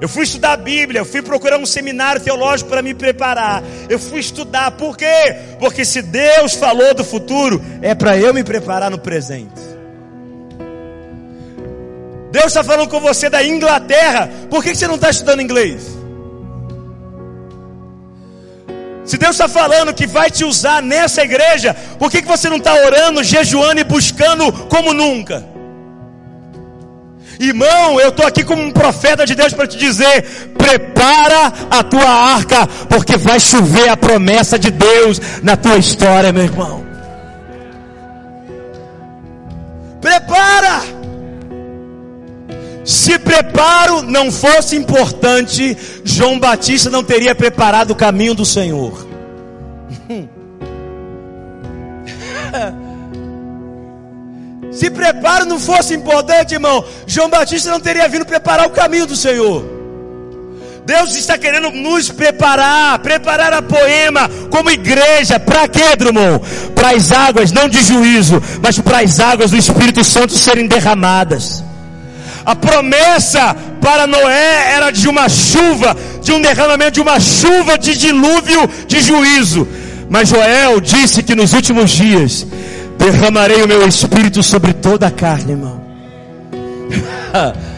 Eu fui estudar a Bíblia, eu fui procurar um seminário teológico para me preparar. Eu fui estudar, por quê? Porque se Deus falou do futuro, é para eu me preparar no presente. Deus está falando com você da Inglaterra, por que você não está estudando inglês? Se Deus está falando que vai te usar nessa igreja, por que, você não está orando, jejuando e buscando como nunca? Irmão, eu estou aqui como um profeta de Deus para te dizer: prepara a tua arca, porque vai chover a promessa de Deus na tua história, meu irmão. Prepara! Se preparo não fosse importante, João Batista não teria preparado o caminho do Senhor. Se preparo não fosse importante, irmão, João Batista não teria vindo preparar o caminho do Senhor. Deus está querendo nos preparar, preparar a poema como igreja. Para quê, Drummond? Para as águas, não de juízo, mas para as águas do Espírito Santo serem derramadas. A promessa para Noé era de uma chuva, de um derramamento de uma chuva de dilúvio de juízo. Mas Joel disse que nos últimos dias derramarei o meu espírito sobre toda a carne, irmão.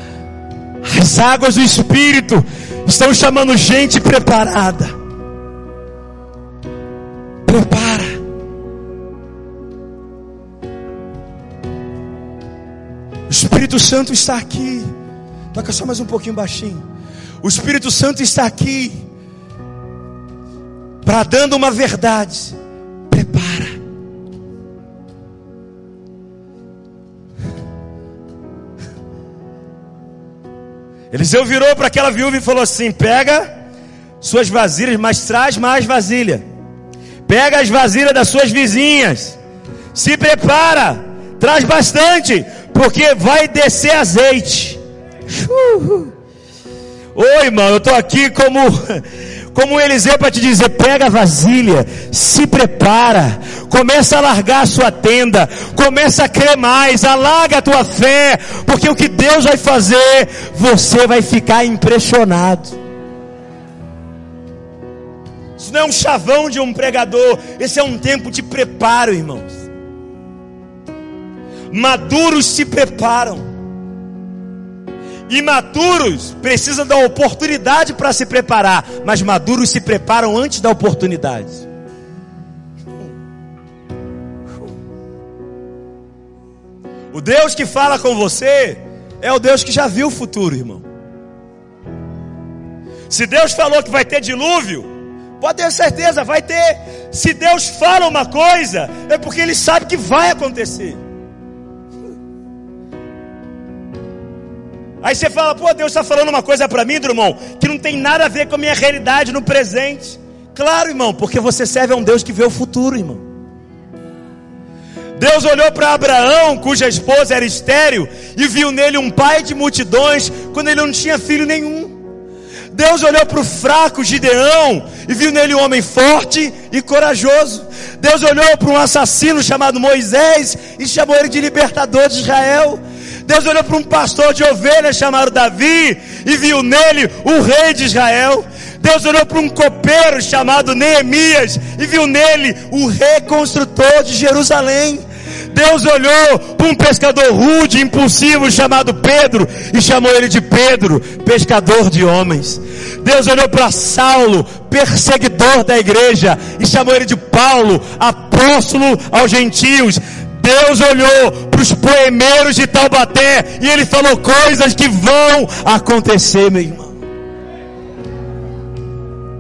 As águas do espírito estão chamando gente preparada. Prepara. O Espírito Santo está aqui. Toca só mais um pouquinho baixinho. O Espírito Santo está aqui. Para dando uma verdade. Eliseu virou para aquela viúva e falou assim: Pega suas vasilhas, mas traz mais vasilha. Pega as vasilhas das suas vizinhas. Se prepara, traz bastante, porque vai descer azeite. Oi, irmão, eu estou aqui como como Eliseu para te dizer: pega a vasilha, se prepara, começa a largar a sua tenda, começa a crer mais, alarga a tua fé, porque o que Deus vai fazer, você vai ficar impressionado. Isso não é um chavão de um pregador, esse é um tempo de preparo, irmãos. Maduros se preparam. Imaturos precisam da oportunidade para se preparar, mas maduros se preparam antes da oportunidade. O Deus que fala com você é o Deus que já viu o futuro, irmão. Se Deus falou que vai ter dilúvio, pode ter certeza, vai ter. Se Deus fala uma coisa, é porque Ele sabe que vai acontecer. Aí você fala, pô, Deus está falando uma coisa para mim, irmão, que não tem nada a ver com a minha realidade no presente. Claro, irmão, porque você serve a um Deus que vê o futuro, irmão. Deus olhou para Abraão, cuja esposa era estéril, e viu nele um pai de multidões, quando ele não tinha filho nenhum. Deus olhou para o fraco Gideão e viu nele um homem forte e corajoso. Deus olhou para um assassino chamado Moisés e chamou ele de libertador de Israel. Deus olhou para um pastor de ovelhas chamado Davi e viu nele o rei de Israel. Deus olhou para um copeiro chamado Neemias e viu nele o reconstrutor de Jerusalém. Deus olhou para um pescador rude, impulsivo, chamado Pedro, e chamou ele de Pedro, pescador de homens. Deus olhou para Saulo, perseguidor da igreja, e chamou ele de Paulo, apóstolo aos gentios. Deus olhou para os poemeiros de Taubaté e ele falou coisas que vão acontecer, meu irmão.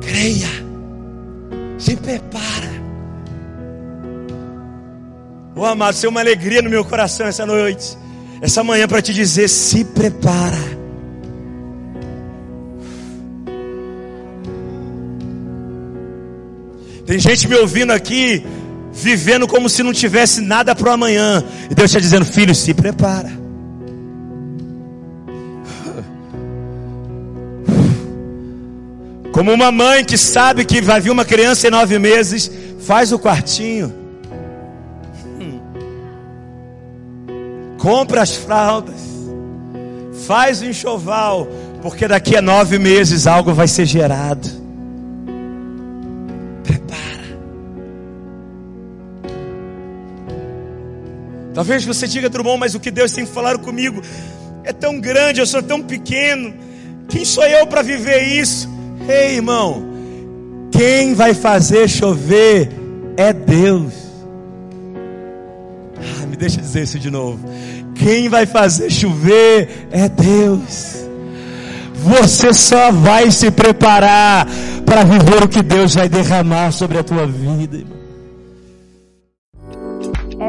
Creia, se prepara. Oh, amado, isso é uma alegria no meu coração essa noite, essa manhã para te dizer: se prepara. Tem gente me ouvindo aqui, vivendo como se não tivesse nada para o amanhã, e Deus está dizendo: filho, se prepara. Como uma mãe que sabe que vai vir uma criança em nove meses, faz o quartinho. compra as fraldas, faz o enxoval, porque daqui a nove meses algo vai ser gerado. Talvez você diga, Drummond, mas o que Deus tem falado comigo é tão grande, eu sou tão pequeno. Quem sou eu para viver isso? Ei, irmão, quem vai fazer chover é Deus. Ah, me deixa dizer isso de novo. Quem vai fazer chover é Deus. Você só vai se preparar para viver o que Deus vai derramar sobre a tua vida. Irmão.